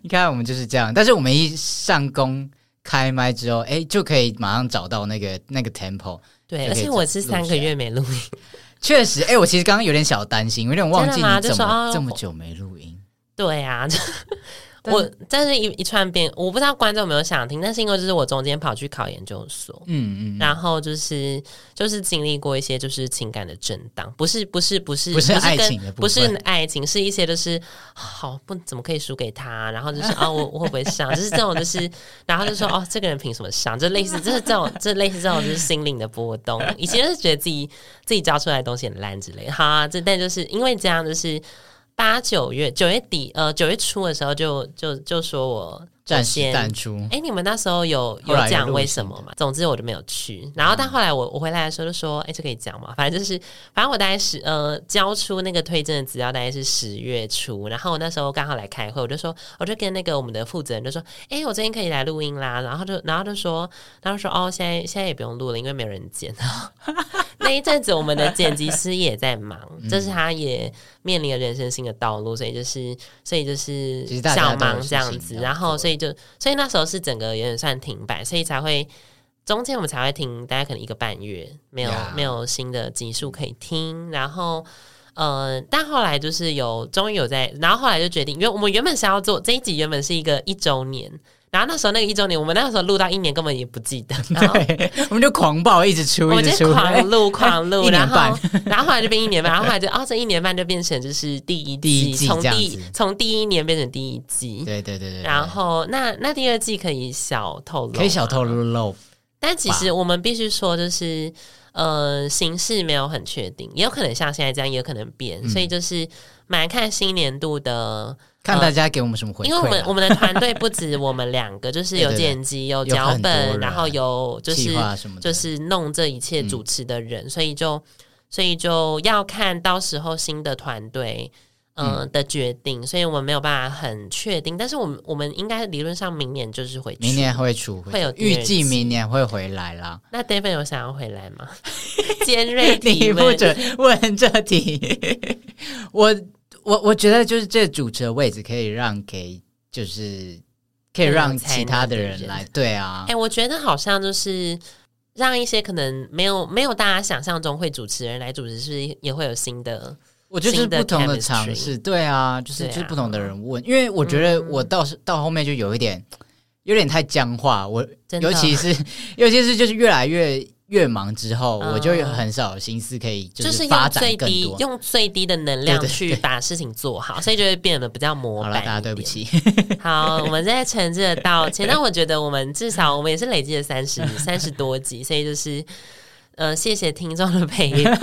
你看我们就是这样，但是我们一上工。开麦之后，哎，就可以马上找到那个那个 tempo。对，而且我是三个月没录音，*laughs* 确实，哎，我其实刚刚有点小担心，有点忘记你怎么这么久没录音。对啊。我但是一一串变，我不知道观众有没有想听，但是因为就是我中间跑去考研究所，嗯嗯，然后就是就是经历过一些就是情感的震荡，不是不是不是不是爱情的，不是爱情，是一些就是好不怎么可以输给他，然后就是啊我我会不会上，就是这种就是，然后就说哦这个人凭什么上，就类似就是这种这类似这种就是心灵的波动，以前是觉得自己自己教出来的东西很烂之类，好啊，这但就是因为这样就是。八九月九月底呃九月初的时候就就就说我暂时淡出。哎，你们那时候有有讲为什么吗？总之我就没有去。然后但后来我我回来的时候就说，哎，这可以讲嘛？反正就是反正我大概是呃交出那个推荐的资料大概是十月初。然后我那时候刚好来开会，我就说我就跟那个我们的负责人就说，哎，我最近可以来录音啦。然后就然后就说然后说哦，现在现在也不用录了，因为没有人剪。*laughs* 那一阵子我们的剪辑师也在忙，就是他也。面临了人生新的道路，所以就是，所以就是小忙这样子，然后所以就，所以那时候是整个有点算停摆，所以才会中间我们才会停，大概可能一个半月，没有.没有新的集数可以听，然后呃，但后来就是有终于有在，然后后来就决定，因为我们原本是要做这一集，原本是一个一周年。然后那时候那个一周年，我们那时候录到一年根本也不记得，*laughs* 对，我们就狂爆，一直出，一直出，狂录狂录，*laughs* 然后然后后来就变一年半，然后后来就哦，这一年半就变成就是第一季，从第从第一年变成第一季，对对对对。然后那那第二季可以小透露，可以小透露。露，但其实我们必须说，就是呃，形式没有很确定，也有可能像现在这样，也有可能变，所以就是蛮看新年度的。看大家给我们什么回馈，因为我们我们的团队不止我们两个，*laughs* 就是有剪辑、有脚本，然后有就是就是弄这一切主持的人，所以就所以就要看到时候新的团队嗯。的决定，所以我们没有办法很确定，但是我们我们应该理论上明年就是会明年会出，会有预计明年会回来啦。那 David 有想要回来吗？*laughs* 尖锐题，你不准问这题，*laughs* 我。我我觉得就是这主持的位置可以让给，就是可以让其他的人来，对啊。哎、欸，我觉得好像就是让一些可能没有没有大家想象中会主持人来主持，是不是也会有新的？我就是不同的尝试，对啊，就是就是不同的人问，因为我觉得我到是、嗯、到后面就有一点有点太僵化，我尤其是 *laughs* 尤其是就是越来越。越忙之后，我就有很少心思可以就是发展更多，就是用最低用最低的能量去把事情做好，所以就会变得比较模板。好了，大家对不起。*laughs* *laughs* 好，我们在诚挚的道歉。但我觉得我们至少我们也是累积了三十 *laughs* 三十多集，所以就是呃，谢谢听众的陪伴，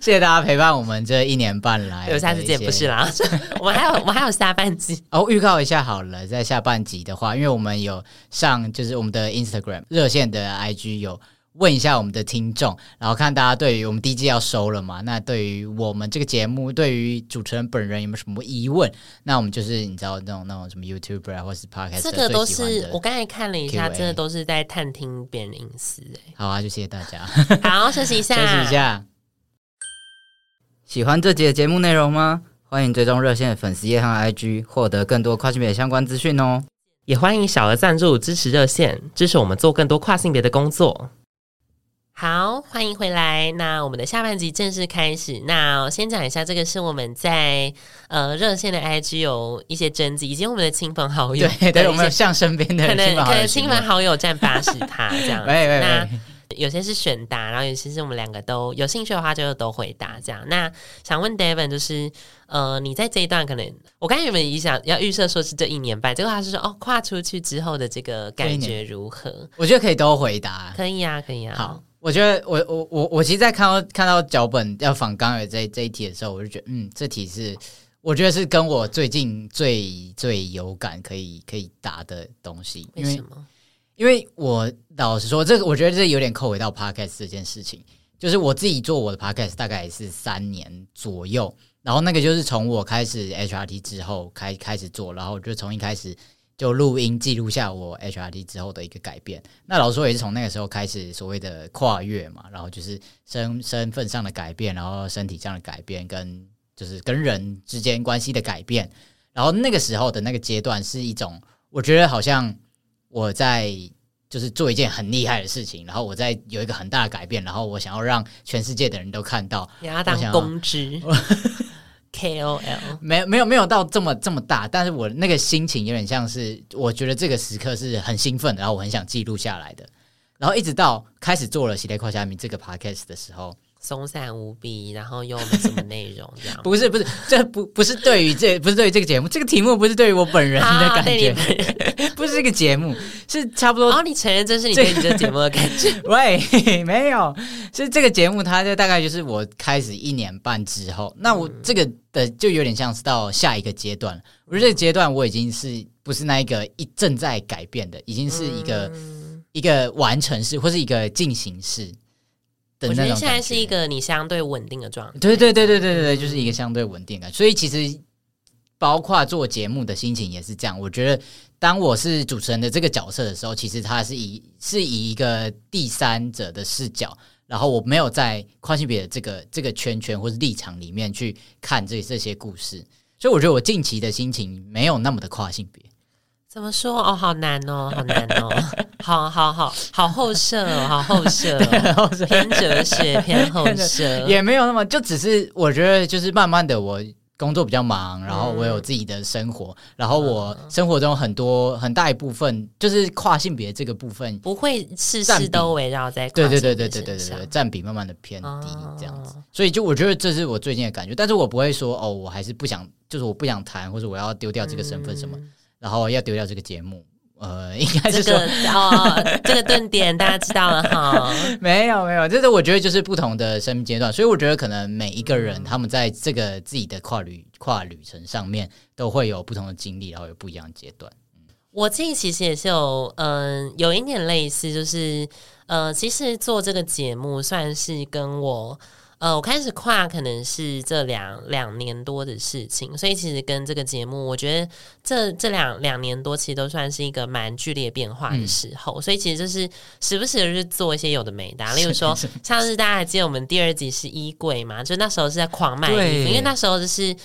谢谢大家陪伴我们这一年半来。有下次见不是啦，我们还有我们还有下半集哦。预告一下好了，在下半集的话，因为我们有上就是我们的 Instagram 热线的 IG 有。问一下我们的听众，然后看大家对于我们第一季要收了嘛？那对于我们这个节目，对于主持人本人有没有什么疑问？那我们就是你知道那种那种什么 YouTuber 啊，或是 Podcast，这个都是我刚才看了一下，真的都是在探听别人隐私哎。好啊，就谢谢大家。*laughs* 好，休息一下，休息一下。喜欢这集的节目内容吗？欢迎追踪热线的粉丝页和 IG，获得更多跨性别相关资讯哦。也欢迎小额赞助支持热线，支持我们做更多跨性别的工作。好，欢迎回来。那我们的下半集正式开始。那先讲一下，这个是我们在呃热线的 IG 有一些征集，以及我们的亲朋好友。*laughs* 对对，我们有向身边的亲朋好友，可能亲朋好友占八十趴这样。*laughs* 喂喂喂。那有些是选答，然后有些是我们两个都有兴趣的话，就都回答这样。那想问 Devin，就是呃，你在这一段可能，我刚才有没有想要预设说是这一年半，结果他是说哦，跨出去之后的这个感觉如何？我觉得可以都回答，可以啊，可以啊。好。我觉得我我我我其实，在看到看到脚本要仿刚有这这一题的时候，我就觉得，嗯，这题是我觉得是跟我最近最最有感可以可以答的东西。为什么？因为我老实说，这个我觉得这有点扣回到 podcast 这件事情。就是我自己做我的 podcast 大概也是三年左右，然后那个就是从我开始 HRT 之后开开始做，然后就从一开始。就录音记录下我 H R D 之后的一个改变。那老实说也是从那个时候开始所谓的跨越嘛，然后就是身身份上的改变，然后身体上的改变，跟就是跟人之间关系的改变。然后那个时候的那个阶段是一种，我觉得好像我在就是做一件很厉害的事情，然后我在有一个很大的改变，然后我想要让全世界的人都看到，你要当公知。*laughs* KOL 没有没有没有到这么这么大，但是我那个心情有点像是，我觉得这个时刻是很兴奋，然后我很想记录下来的，然后一直到开始做了《喜来跨虾米》这个 podcast 的时候。松散无比，然后又没什么内容，这样 *laughs* 不是不是，这不不是对于这不是对于这个节目，这个题目不是对于我本人的感觉，*laughs* 不是这个节目，是差不多。哦，你承认这是你对你这节目的感觉？*laughs* 喂，没有，是这个节目，它就大概就是我开始一年半之后，那我这个的就有点像是到下一个阶段。我觉得这个阶段我已经是不是那一个一正在改变的，已经是一个、嗯、一个完成式或是一个进行式。我觉得现在是一个你相对稳定的状态。对对对对对对，就是一个相对稳定的。所以其实包括做节目的心情也是这样。我觉得当我是主持人的这个角色的时候，其实他是以是以一个第三者的视角，然后我没有在跨性别的这个这个圈圈或是立场里面去看这这些故事，所以我觉得我近期的心情没有那么的跨性别。怎么说？哦？好难哦，好难哦，好好好好后设哦，好后设哦，偏哲学偏后设，也没有那么，就只是我觉得就是慢慢的，我工作比较忙，然后我有自己的生活，然后我生活中很多很大一部分就是跨性别这个部分，不会事事都围绕在对对对对对对对对，占比慢慢的偏低这样子，所以就我觉得这是我最近的感觉，但是我不会说哦，我还是不想，就是我不想谈，或者我要丢掉这个身份什么。然后要丢掉这个节目，呃，*laughs* 应该是说、这个、哦，这个顿点大家知道了哈。没 *laughs* 有没有，就是我觉得就是不同的生命阶段，所以我觉得可能每一个人他们在这个自己的跨旅跨旅程上面都会有不同的经历，然后有不一样的阶段。我自己其实也是有，嗯、呃，有一点类似，就是呃，其实做这个节目算是跟我。呃，我开始跨可能是这两两年多的事情，所以其实跟这个节目，我觉得这这两两年多其实都算是一个蛮剧烈变化的时候，嗯、所以其实就是时不时的去做一些有的没的，例如说像是大家还记得我们第二集是衣柜嘛，就那时候是在狂卖衣服，因为那时候就是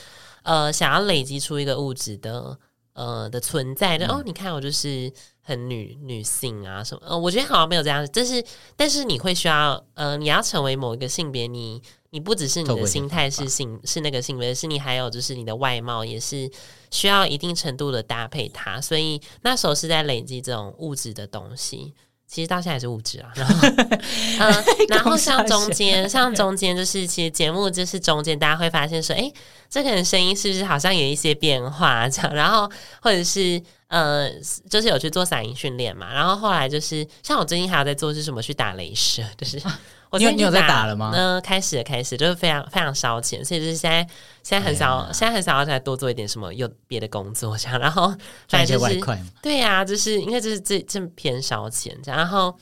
呃想要累积出一个物质的呃的存在的，嗯、哦，你看我就是。很女女性啊什么？呃，我觉得好像没有这样，但是但是你会需要呃，你要成为某一个性别，你你不只是你的心态是性是那个性别，是你还有就是你的外貌也是需要一定程度的搭配它，所以那时候是在累积这种物质的东西。其实到现在还是物质啊，然后嗯，呃、*laughs* 然后像中间 *laughs* 像中间就是其实节目就是中间大家会发现说，哎，这个人声音是不是好像有一些变化这样，然后或者是。呃，就是有去做嗓音训练嘛，然后后来就是像我最近还有在做是什么去打雷射，就是 *laughs* 我你有你有在打了吗？嗯、呃，开始了开始就是非常非常烧钱，所以就是现在现在很少，哎、现在很少要再多做一点什么有别的工作这样，然后反正就是对呀、啊，就是因为这是这这偏烧钱这样，然后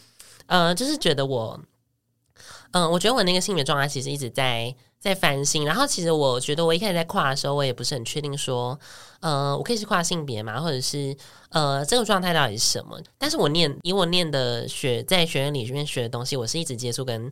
呃，就是觉得我，嗯、呃，我觉得我那个性别状态其实一直在在翻新。然后其实我觉得我一开始在跨的时候，我也不是很确定说，呃，我可以是跨性别吗，或者是呃，这个状态到底是什么？但是我念以我念的学在学院里面学的东西，我是一直接触跟。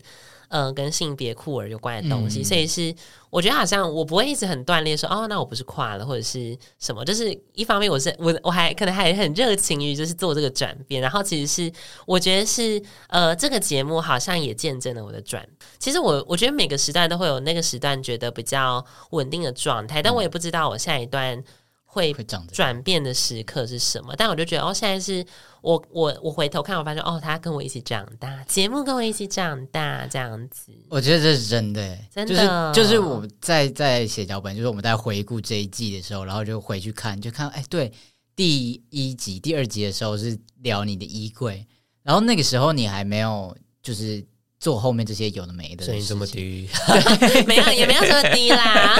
嗯、呃，跟性别酷儿有关的东西，嗯、所以是我觉得好像我不会一直很锻炼说哦，那我不是跨了或者是什么，就是一方面我是我我还可能还很热情于就是做这个转变，然后其实是我觉得是呃这个节目好像也见证了我的转。其实我我觉得每个时段都会有那个时段觉得比较稳定的状态，但我也不知道我下一段。会转变的时刻是什么？但我就觉得，哦，现在是我我我回头看，我发现，哦，他跟我一起长大，节目跟我一起长大，这样子。我觉得这是真的，真的，就是就是我在在写脚本，就是我们在回顾这一季的时候，然后就回去看，就看，哎，对，第一集、第二集的时候是聊你的衣柜，然后那个时候你还没有就是做后面这些有的没的，声音这么低 *laughs* *laughs* *laughs* 没有也没有这么低啦。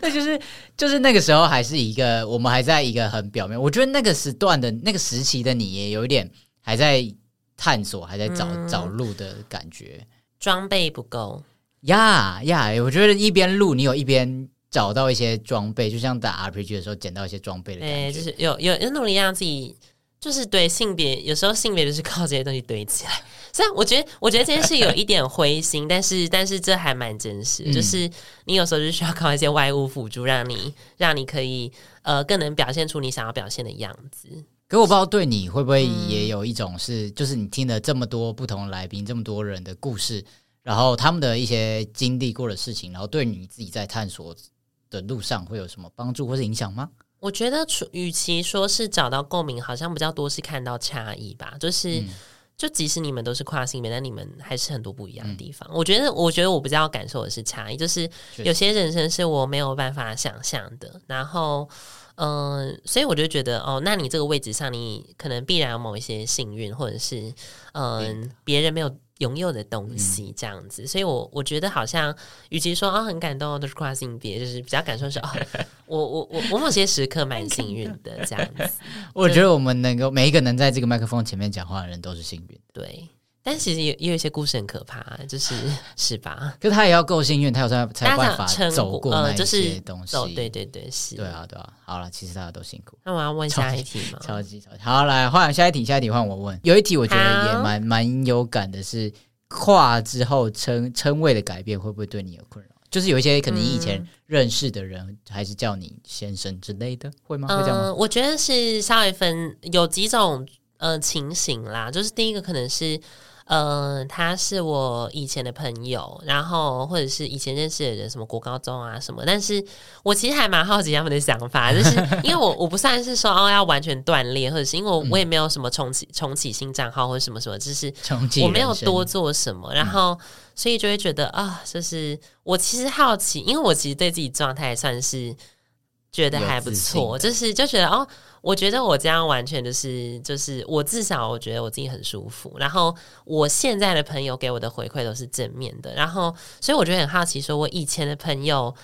那就是就是那个时候还是一个我们还在一个很表面，我觉得那个时段的那个时期的你也有一点还在探索，还在找、嗯、找路的感觉，装备不够呀呀！我觉得一边录你有一边找到一些装备，就像打 RPG 的时候捡到一些装备的感觉，欸、就是有有有努力让自己。就是对性别，有时候性别就是靠这些东西堆起来。虽然我觉得，我觉得这件事有一点灰心，但是，但是这还蛮真实。嗯、就是你有时候就需要靠一些外物辅助，让你，让你可以呃更能表现出你想要表现的样子。可我不知道对你会不会也有一种是，嗯、就是你听了这么多不同来宾，这么多人的故事，然后他们的一些经历过的事情，然后对你自己在探索的路上会有什么帮助或是影响吗？我觉得，与其说是找到共鸣，好像比较多是看到差异吧。就是，嗯、就即使你们都是跨性别，但你们还是很多不一样的地方。嗯、我觉得，我觉得我比较感受的是差异，就是有些人生是我没有办法想象的。然后，嗯、呃，所以我就觉得，哦，那你这个位置上，你可能必然有某一些幸运，或者是，嗯、呃，别人没有。拥有的东西这样子，嗯、所以我我觉得好像，与其说啊、哦、很感动都是跨性别，就是比较感受是哦，*laughs* 我我我我某些时刻蛮幸运的这样子。我觉得我们能够每一个能在这个麦克风前面讲话的人都是幸运。对。但其实也也有一些故事很可怕，就是 *laughs* 是吧？可是他也要够幸运，他有才才有办法走过那些东西。呃就是、对对对，是。对啊，对啊。好了，其实大家都辛苦。那我要问下一题吗？超级超级。好，来换下一题，下一题换我问。有一题我觉得也蛮蛮有感的是，跨之后称称谓的改变会不会对你有困扰？就是有一些可能你以前认识的人，还是叫你先生之类的，会吗？会这样吗？呃，我觉得是稍微分有几种呃情形啦，就是第一个可能是。嗯、呃，他是我以前的朋友，然后或者是以前认识的人，什么国高中啊什么。但是我其实还蛮好奇他们的想法，就是 *laughs* 因为我我不算是说哦要完全断裂，或者是因为我我也没有什么重启重启新账号或者什么什么，就是我没有多做什么，然后所以就会觉得啊，就是我其实好奇，因为我其实对自己状态算是觉得还不错，就是就觉得哦。我觉得我这样完全就是就是我至少我觉得我自己很舒服，然后我现在的朋友给我的回馈都是正面的，然后所以我觉得很好奇，说我以前的朋友，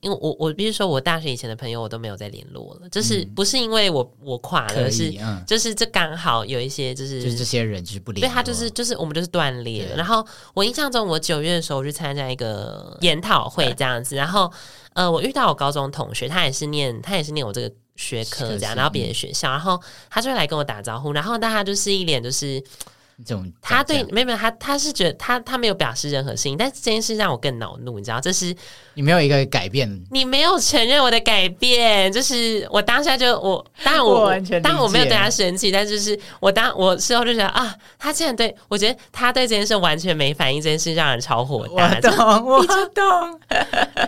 因为我我比如说我大学以前的朋友我都没有再联络了，就是不是因为我我垮了，嗯、是、嗯、就是这刚好有一些就是就是这些人就是不联络，对他就是就是我们就是断裂了。然后我印象中我九月的时候我去参加一个研讨会这样子，然后呃我遇到我高中同学，他也是念他也是念我这个。学科这样，然后别的学校，然后他就会来跟我打招呼，然后但他就是一脸就是这种，他对没有没有他他是觉得他他没有表示任何事情，但是这件事让我更恼怒，你知道，这是你没有一个改变，你没有承认我的改变，就是我当下就我当然我，我完全当然我没有对他生气，但是就是我当我事后就觉得啊，他竟然对我觉得他对这件事完全没反应，这件事让人超火大，我懂我懂，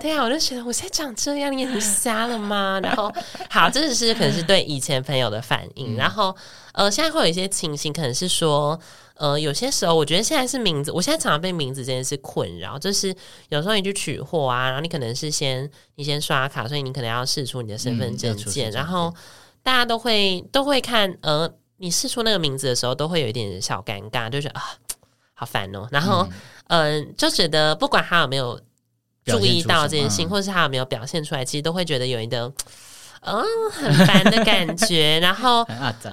对啊，我就觉得我现在长这样，你眼睛瞎了吗？然后好，这只是可能是对以前朋友的反应，嗯、然后呃，现在会有一些情形，可能是说。呃，有些时候我觉得现在是名字，我现在常常被名字这件事困扰。就是有时候你去取货啊，然后你可能是先你先刷卡，所以你可能要试出你的身份证件，嗯、然后大家都会都会看，呃，你试出那个名字的时候，都会有一点小尴尬，就觉得啊，好烦哦。然后嗯、呃，就觉得不管他有没有注意到这件事情，或者是他有没有表现出来，其实都会觉得有一个。嗯，很烦的感觉。*laughs* 然后，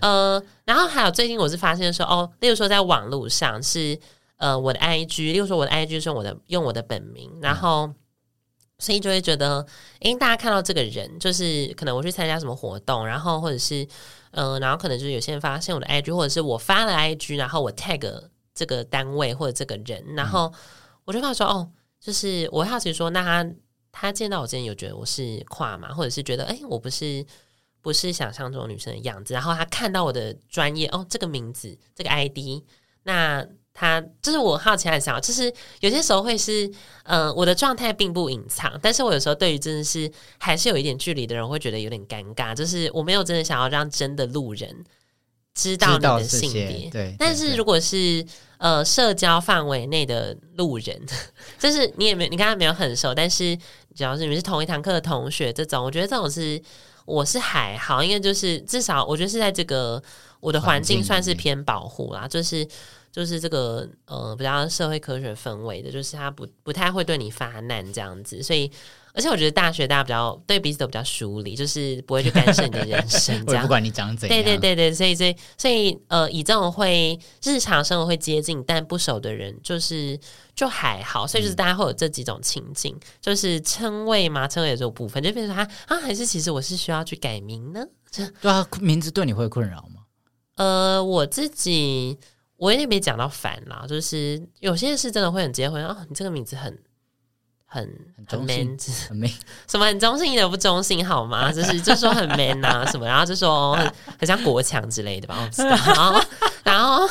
呃，然后还有最近我是发现说，哦，例如说在网络上是，呃我的 IG，例如说我的 IG 是用我的用我的本名，然后、嗯、所以就会觉得，诶，大家看到这个人，就是可能我去参加什么活动，然后或者是嗯、呃，然后可能就是有些人发现我的 IG，或者是我发了 IG，然后我 tag 这个单位或者这个人，然后我就发现说，哦，就是我好奇说，那他他见到我之前有觉得我是跨嘛？或者是觉得，诶，我不是。不是想象中女生的样子，然后他看到我的专业哦，这个名字，这个 ID，那他就是我好奇很想，就是有些时候会是，嗯、呃，我的状态并不隐藏，但是我有时候对于真的是还是有一点距离的人会觉得有点尴尬，就是我没有真的想要让真的路人知道你的性别，对，但是如果是呃社交范围内的路人，*laughs* 就是你也没你跟他没有很熟，但是只要是你们是同一堂课的同学，这种我觉得这种是。我是还好，因为就是至少我觉得是在这个我的环境算是偏保护啦，就是就是这个呃比较社会科学氛围的，就是他不不太会对你发难这样子，所以。而且我觉得大学大家比较对彼此都比较疏离，就是不会去干涉你的人生，*laughs* 这样不管你长怎样。对对对对，所以所以所以呃，以这种会日常生活会接近但不熟的人，就是就还好。所以就是大家会有这几种情境，嗯、就是称谓嘛，称谓的这种部分，就变成他啊，还是其实我是需要去改名呢？对啊，名字对你会困扰吗？呃，我自己我也没讲到烦啦，就是有些事真的会很直接会啊，你这个名字很。很很 man，很 man，*laughs* 什么很中性一点不中性好吗？就是就说很 man 啊什么，然后就说很，很像国强之类的吧，我不知道。然后然后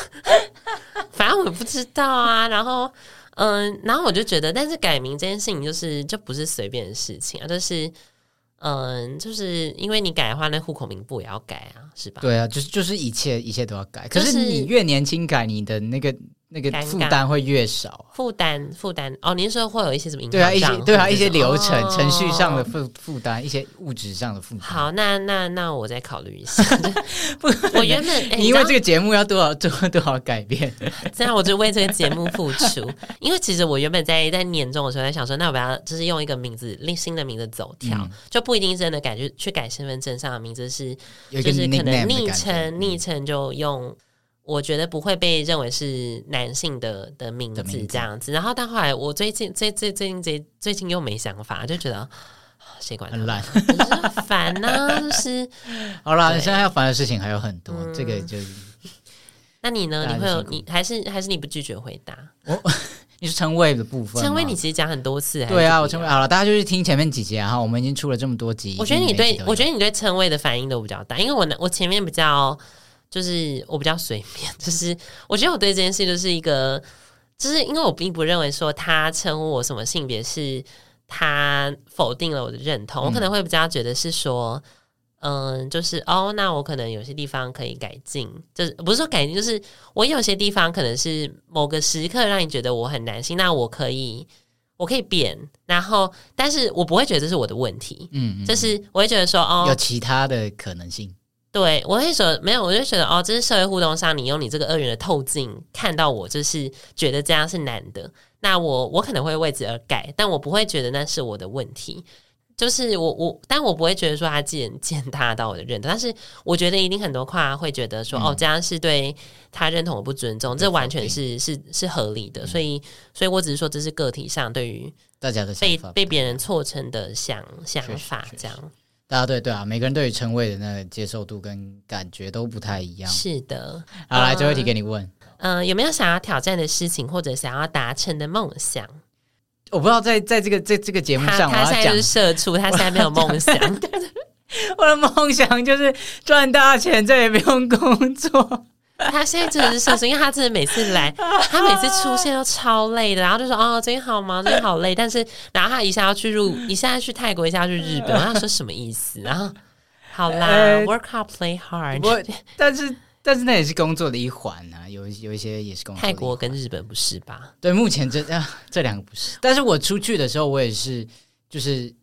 反正我不知道啊。然后嗯，然后我就觉得，但是改名这件事情就是就不是随便的事情啊，就是嗯，就是因为你改的话，那户口名簿也要改啊，是吧？对啊，就是就是一切一切都要改。可是你越年轻改你的那个。那个负担会越少，负担负担哦，您说会有一些什么影响？对啊，一些对啊，一些流程、哦、程序上的负负担，一些物质上的负担。好，那那那我再考虑一下。*laughs* 不，我原本、欸、你因为这个节目要多少做多少改变，*laughs* 这样我就为这个节目付出。因为其实我原本在在年终的时候在想说，那我要就是用一个名字，另新的名字走跳，嗯、就不一定真的改，就去改身份证上的名字是，就是可能昵称昵称就用。我觉得不会被认为是男性的的名字这样子，然后到后来我最近最最最近最最近又没想法，就觉得谁管很懒，烦呐，就是 *laughs* 好了，你现在要烦的事情还有很多，嗯、这个就 *laughs* 那你呢？你会有你还是还是你不拒绝回答？我你是称谓的部分，称谓你其实讲很多次，对啊，我称谓好了，大家就去听前面几集啊，哈，我们已经出了这么多集，我觉得你对我觉得你对称谓的反应都比较大，因为我我前面比较。就是我比较随便，*laughs* 就是我觉得我对这件事就是一个，就是因为我并不认为说他称呼我什么性别是他否定了我的认同，嗯、我可能会比较觉得是说，嗯，就是哦，那我可能有些地方可以改进，就是不是说改进，就是我有些地方可能是某个时刻让你觉得我很男性，那我可以我可以变，然后但是我不会觉得这是我的问题，嗯，嗯，就是我会觉得说哦，有其他的可能性。对，我会说没有，我就觉得哦，这是社会互动上，你用你这个二元的透镜看到我，就是觉得这样是难的，那我我可能会为此而改，但我不会觉得那是我的问题，就是我我，但我不会觉得说他践践踏到我的认同，但是我觉得一定很多跨会觉得说、嗯、哦，这样是对他认同我不尊重，这完全是是是合理的，所以所以我只是说这是个体上对于大家的被被别人错成的想想法这样。大家对对啊，每个人对于称谓的那个接受度跟感觉都不太一样。是的，好，来最后一题给你问，嗯、呃，有没有想要挑战的事情或者想要达成的梦想？我不知道在在这个在这个节目上，他，他现在是社畜，他现在没有梦想。*laughs* 我的梦想就是赚大钱，再也不用工作。*laughs* 他现在真的是社畜，因为他真的每次来，他每次出现都超累的，然后就说：“哦，最近好忙，最近好累。”但是，然后他一下要去入，一下要去泰国，一下要去日本，他说什么意思？然后，好啦、*laughs* 呃、，work hard, play hard。我，但是，但是那也是工作的一环啊，有有一些也是工作。泰国跟日本不是吧？对，目前这啊这两个不是。但是我出去的时候，我也是，就是。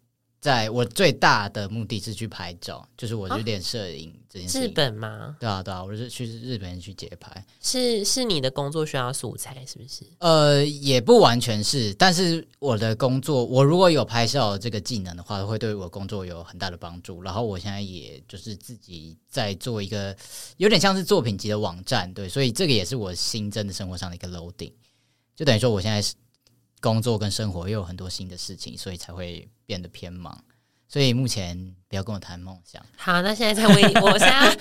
在我最大的目的是去拍照，就是我去练摄影这件事。日本吗？对啊，对啊，我是去日本去街拍。是是你的工作需要素材，是不是？呃，也不完全是，但是我的工作，我如果有拍照这个技能的话，会对我工作有很大的帮助。然后我现在也就是自己在做一个有点像是作品集的网站，对，所以这个也是我新增的生活上的一个 loading。就等于说我现在工作跟生活又有很多新的事情，所以才会变得偏忙。所以目前不要跟我谈梦想。好，那现在在为 *laughs* 我现在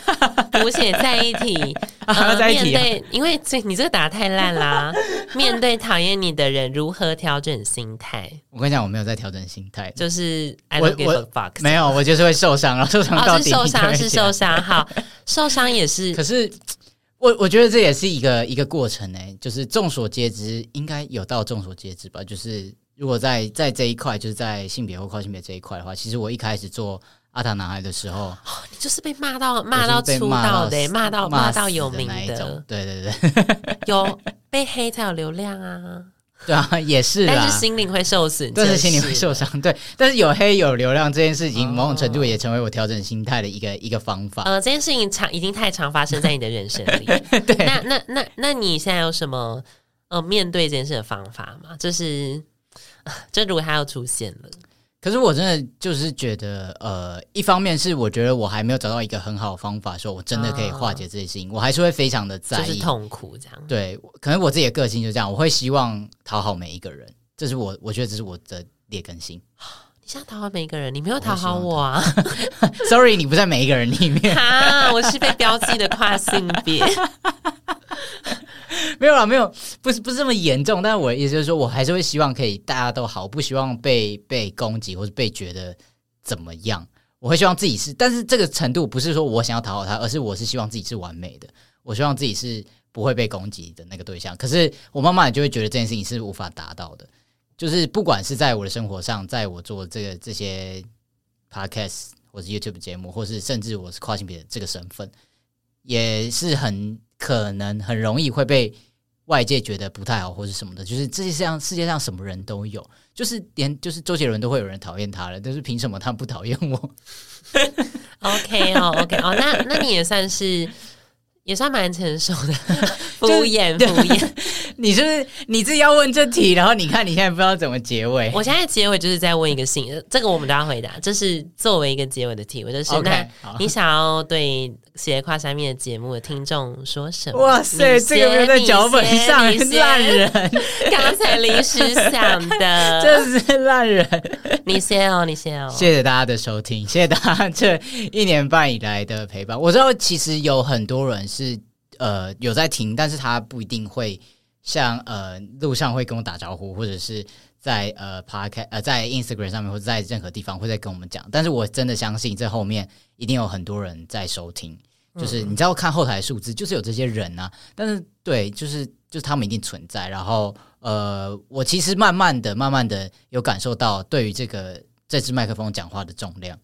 补写在一起，*laughs* 呃、在一题、啊、面对，因为这你这个打太烂啦。*laughs* 面对讨厌你的人，如何调整心态？我跟你讲，我没有在调整心态，就是 I don't give a fuck 没有，我就是会受伤，然后受伤到底、受伤是受伤，好，受伤也是。可是我我觉得这也是一个一个过程呢，就是众所皆知，应该有到众所皆知吧，就是。如果在在这一块，就是在性别或跨性别这一块的话，其实我一开始做阿塔男孩的时候，哦、你就是被骂到骂到出道的，骂到骂到有名的，的。对对对，*laughs* 有被黑才有流量啊，对啊，也是，但是心灵会受损，但是心灵会受伤，对，但是有黑有流量这件事情，某种程度也成为我调整心态的一个一个方法。呃，这件事情常已经太常发生在你的人生里，*laughs* 对，那那那那你现在有什么呃面对这件事的方法吗？就是。*laughs* 就如果他要出现了，可是我真的就是觉得，呃，一方面是我觉得我还没有找到一个很好的方法，说我真的可以化解这些事情，哦、我还是会非常的在意，就是痛苦这样。对，可能我自己的个性就这样，我会希望讨好每一个人，这是我我觉得这是我的劣根性。*gasps* 你想讨好每一个人，你没有讨好我啊？*laughs* Sorry，你不在每一个人里面。啊，我是被标记的跨性别。*laughs* *laughs* 没有啦，没有，不是不是这么严重。但是我的意思就是说，我还是会希望可以大家都好，不希望被被攻击或者被觉得怎么样。我会希望自己是，但是这个程度不是说我想要讨好他，而是我是希望自己是完美的。我希望自己是不会被攻击的那个对象。可是我慢慢就会觉得这件事情是无法达到的。就是不管是在我的生活上，在我做这个这些 podcast 或是 YouTube 节目，或是甚至我是跨性别这个身份，也是很。可能很容易会被外界觉得不太好，或者什么的。就是这世界上世界上什么人都有，就是连就是周杰伦都会有人讨厌他了，但是凭什么他不讨厌我？OK 哦，*laughs* OK 哦，那那你也算是。也算蛮成熟的，敷 *laughs* 衍 *laughs* 敷衍。你是不是你自己要问这题，然后你看你现在不知道怎么结尾。我现在结尾就是在问一个信，这个我们都要回答。这是作为一个结尾的题，我就是 okay, 那你想要对斜跨三面的节目的听众说什么？哇塞，这个没有在脚本上，烂人。刚才临时想的，*laughs* 这是烂人。你先哦，你先哦。谢谢大家的收听，谢谢大家这一年半以来的陪伴。我知道其实有很多人。是呃有在听，但是他不一定会像呃路上会跟我打招呼，或者是在呃 Podcast 呃在 Instagram 上面或者在任何地方会再跟我们讲。但是我真的相信这后面一定有很多人在收听，就是你知道看后台数字，就是有这些人啊。但是对，就是就是他们一定存在。然后呃，我其实慢慢的、慢慢的有感受到对于这个这支麦克风讲话的重量，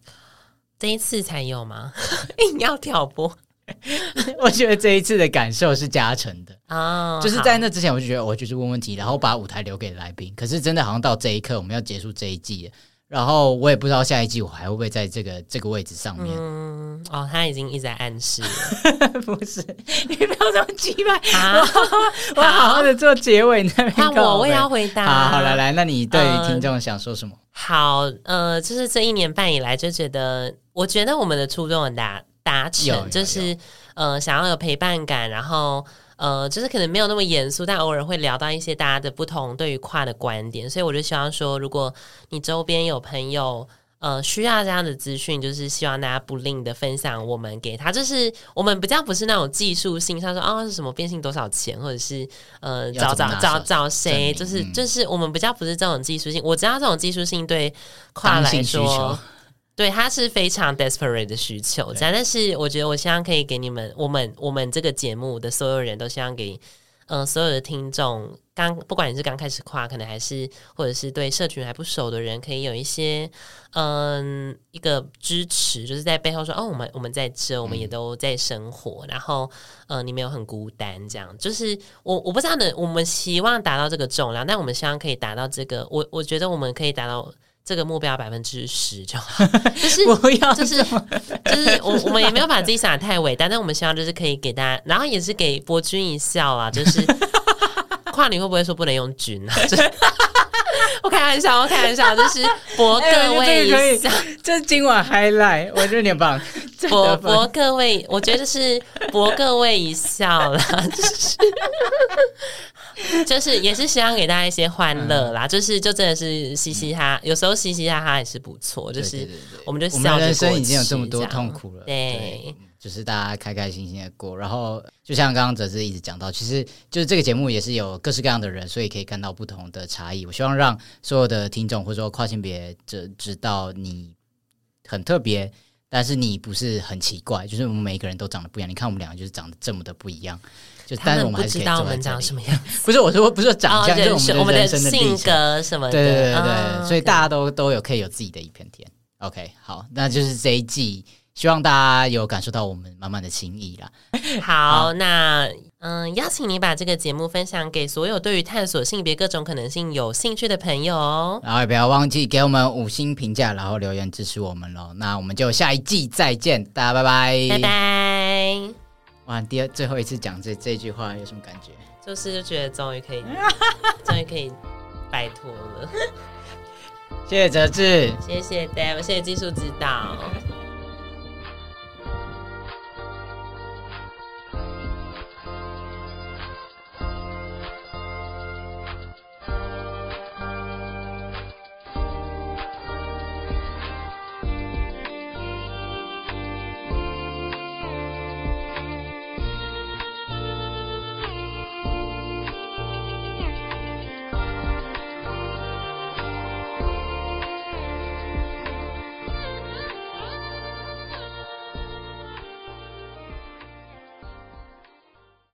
这一次才有吗？*laughs* 硬要挑拨。*laughs* 我觉得这一次的感受是加成的啊，oh, 就是在那之前我就觉得我就是问问题，然后把舞台留给来宾。可是真的好像到这一刻，我们要结束这一季了，然后我也不知道下一季我还会不会在这个这个位置上面。嗯，哦，他已经一直在暗示了，*laughs* 不是，你不要这么急吧啊！*laughs* 我好好的做结尾，那我，我也要回答。好，好来来，那你对听众想说什么？呃好，呃，就是这一年半以来，就觉得，我觉得我们的初衷很大。达成就是呃，想要有陪伴感，然后呃，就是可能没有那么严肃，但偶尔会聊到一些大家的不同对于跨的观点，所以我就希望说，如果你周边有朋友呃需要这样的资讯，就是希望大家不吝的分享我们给他，就是我们比较不是那种技术性，像说哦是什么变性多少钱，或者是呃找找找找谁，就是就是我们比较不是这种技术性，我知道这种技术性对跨来说。对，他是非常 desperate 的需求，这样。但是我觉得，我希望可以给你们，我们我们这个节目的所有人都希望给，嗯、呃，所有的听众，刚不管你是刚开始跨，可能还是或者是对社群还不熟的人，可以有一些，嗯、呃，一个支持，就是在背后说，哦，我们我们在这，我们也都在生活，嗯、然后，呃，你没有很孤单，这样。就是我我不知道能，我们希望达到这个重量，但我们希望可以达到这个，我我觉得我们可以达到。这个目标百分之十就好，就是不要，就是就是我我们也没有把自己想得太伟大，但我们希望就是可以给大家，然后也是给博君一笑啊，就是 *laughs* 跨女会不会说不能用君啊？就 *laughs* 是我开玩笑，我开玩笑，就是博各位一笑，这是今晚 highlight，我觉得你很棒，*laughs* 博博各位，我觉得是博各位一笑啦，就是。*laughs* 就是也是希望给大家一些欢乐啦，嗯、就是就真的是嘻嘻哈，嗯、有时候嘻嘻哈哈也是不错。就是我们就笑，人生已经有这么多痛苦了，对，对，就是大家开开心心的过。然后就像刚刚哲志一直讲到，其实就是这个节目也是有各式各样的人，所以可以看到不同的差异。我希望让所有的听众或者说跨性别者知道你很特别。但是你不是很奇怪，就是我们每一个人都长得不一样。你看我们两个就是长得这么的不一样，就但是我们还是可我们长什么样子，*laughs* 不是我说不是说长相，哦、就是我们的人生的性格什么的。对对对对，哦、所以大家都都有可以有自己的一片天。OK，好，那就是这一季。希望大家有感受到我们满满的情谊啦。*laughs* 好，好那嗯，邀请你把这个节目分享给所有对于探索性别各种可能性有兴趣的朋友哦。然后也不要忘记给我们五星评价，然后留言支持我们喽。那我们就下一季再见，大家拜拜，拜拜。哇，第二最后一次讲这这句话有什么感觉？就是就觉得终于可以，*laughs* 终于可以摆脱了。谢谢哲志，谢谢 Dave，谢谢技术指导。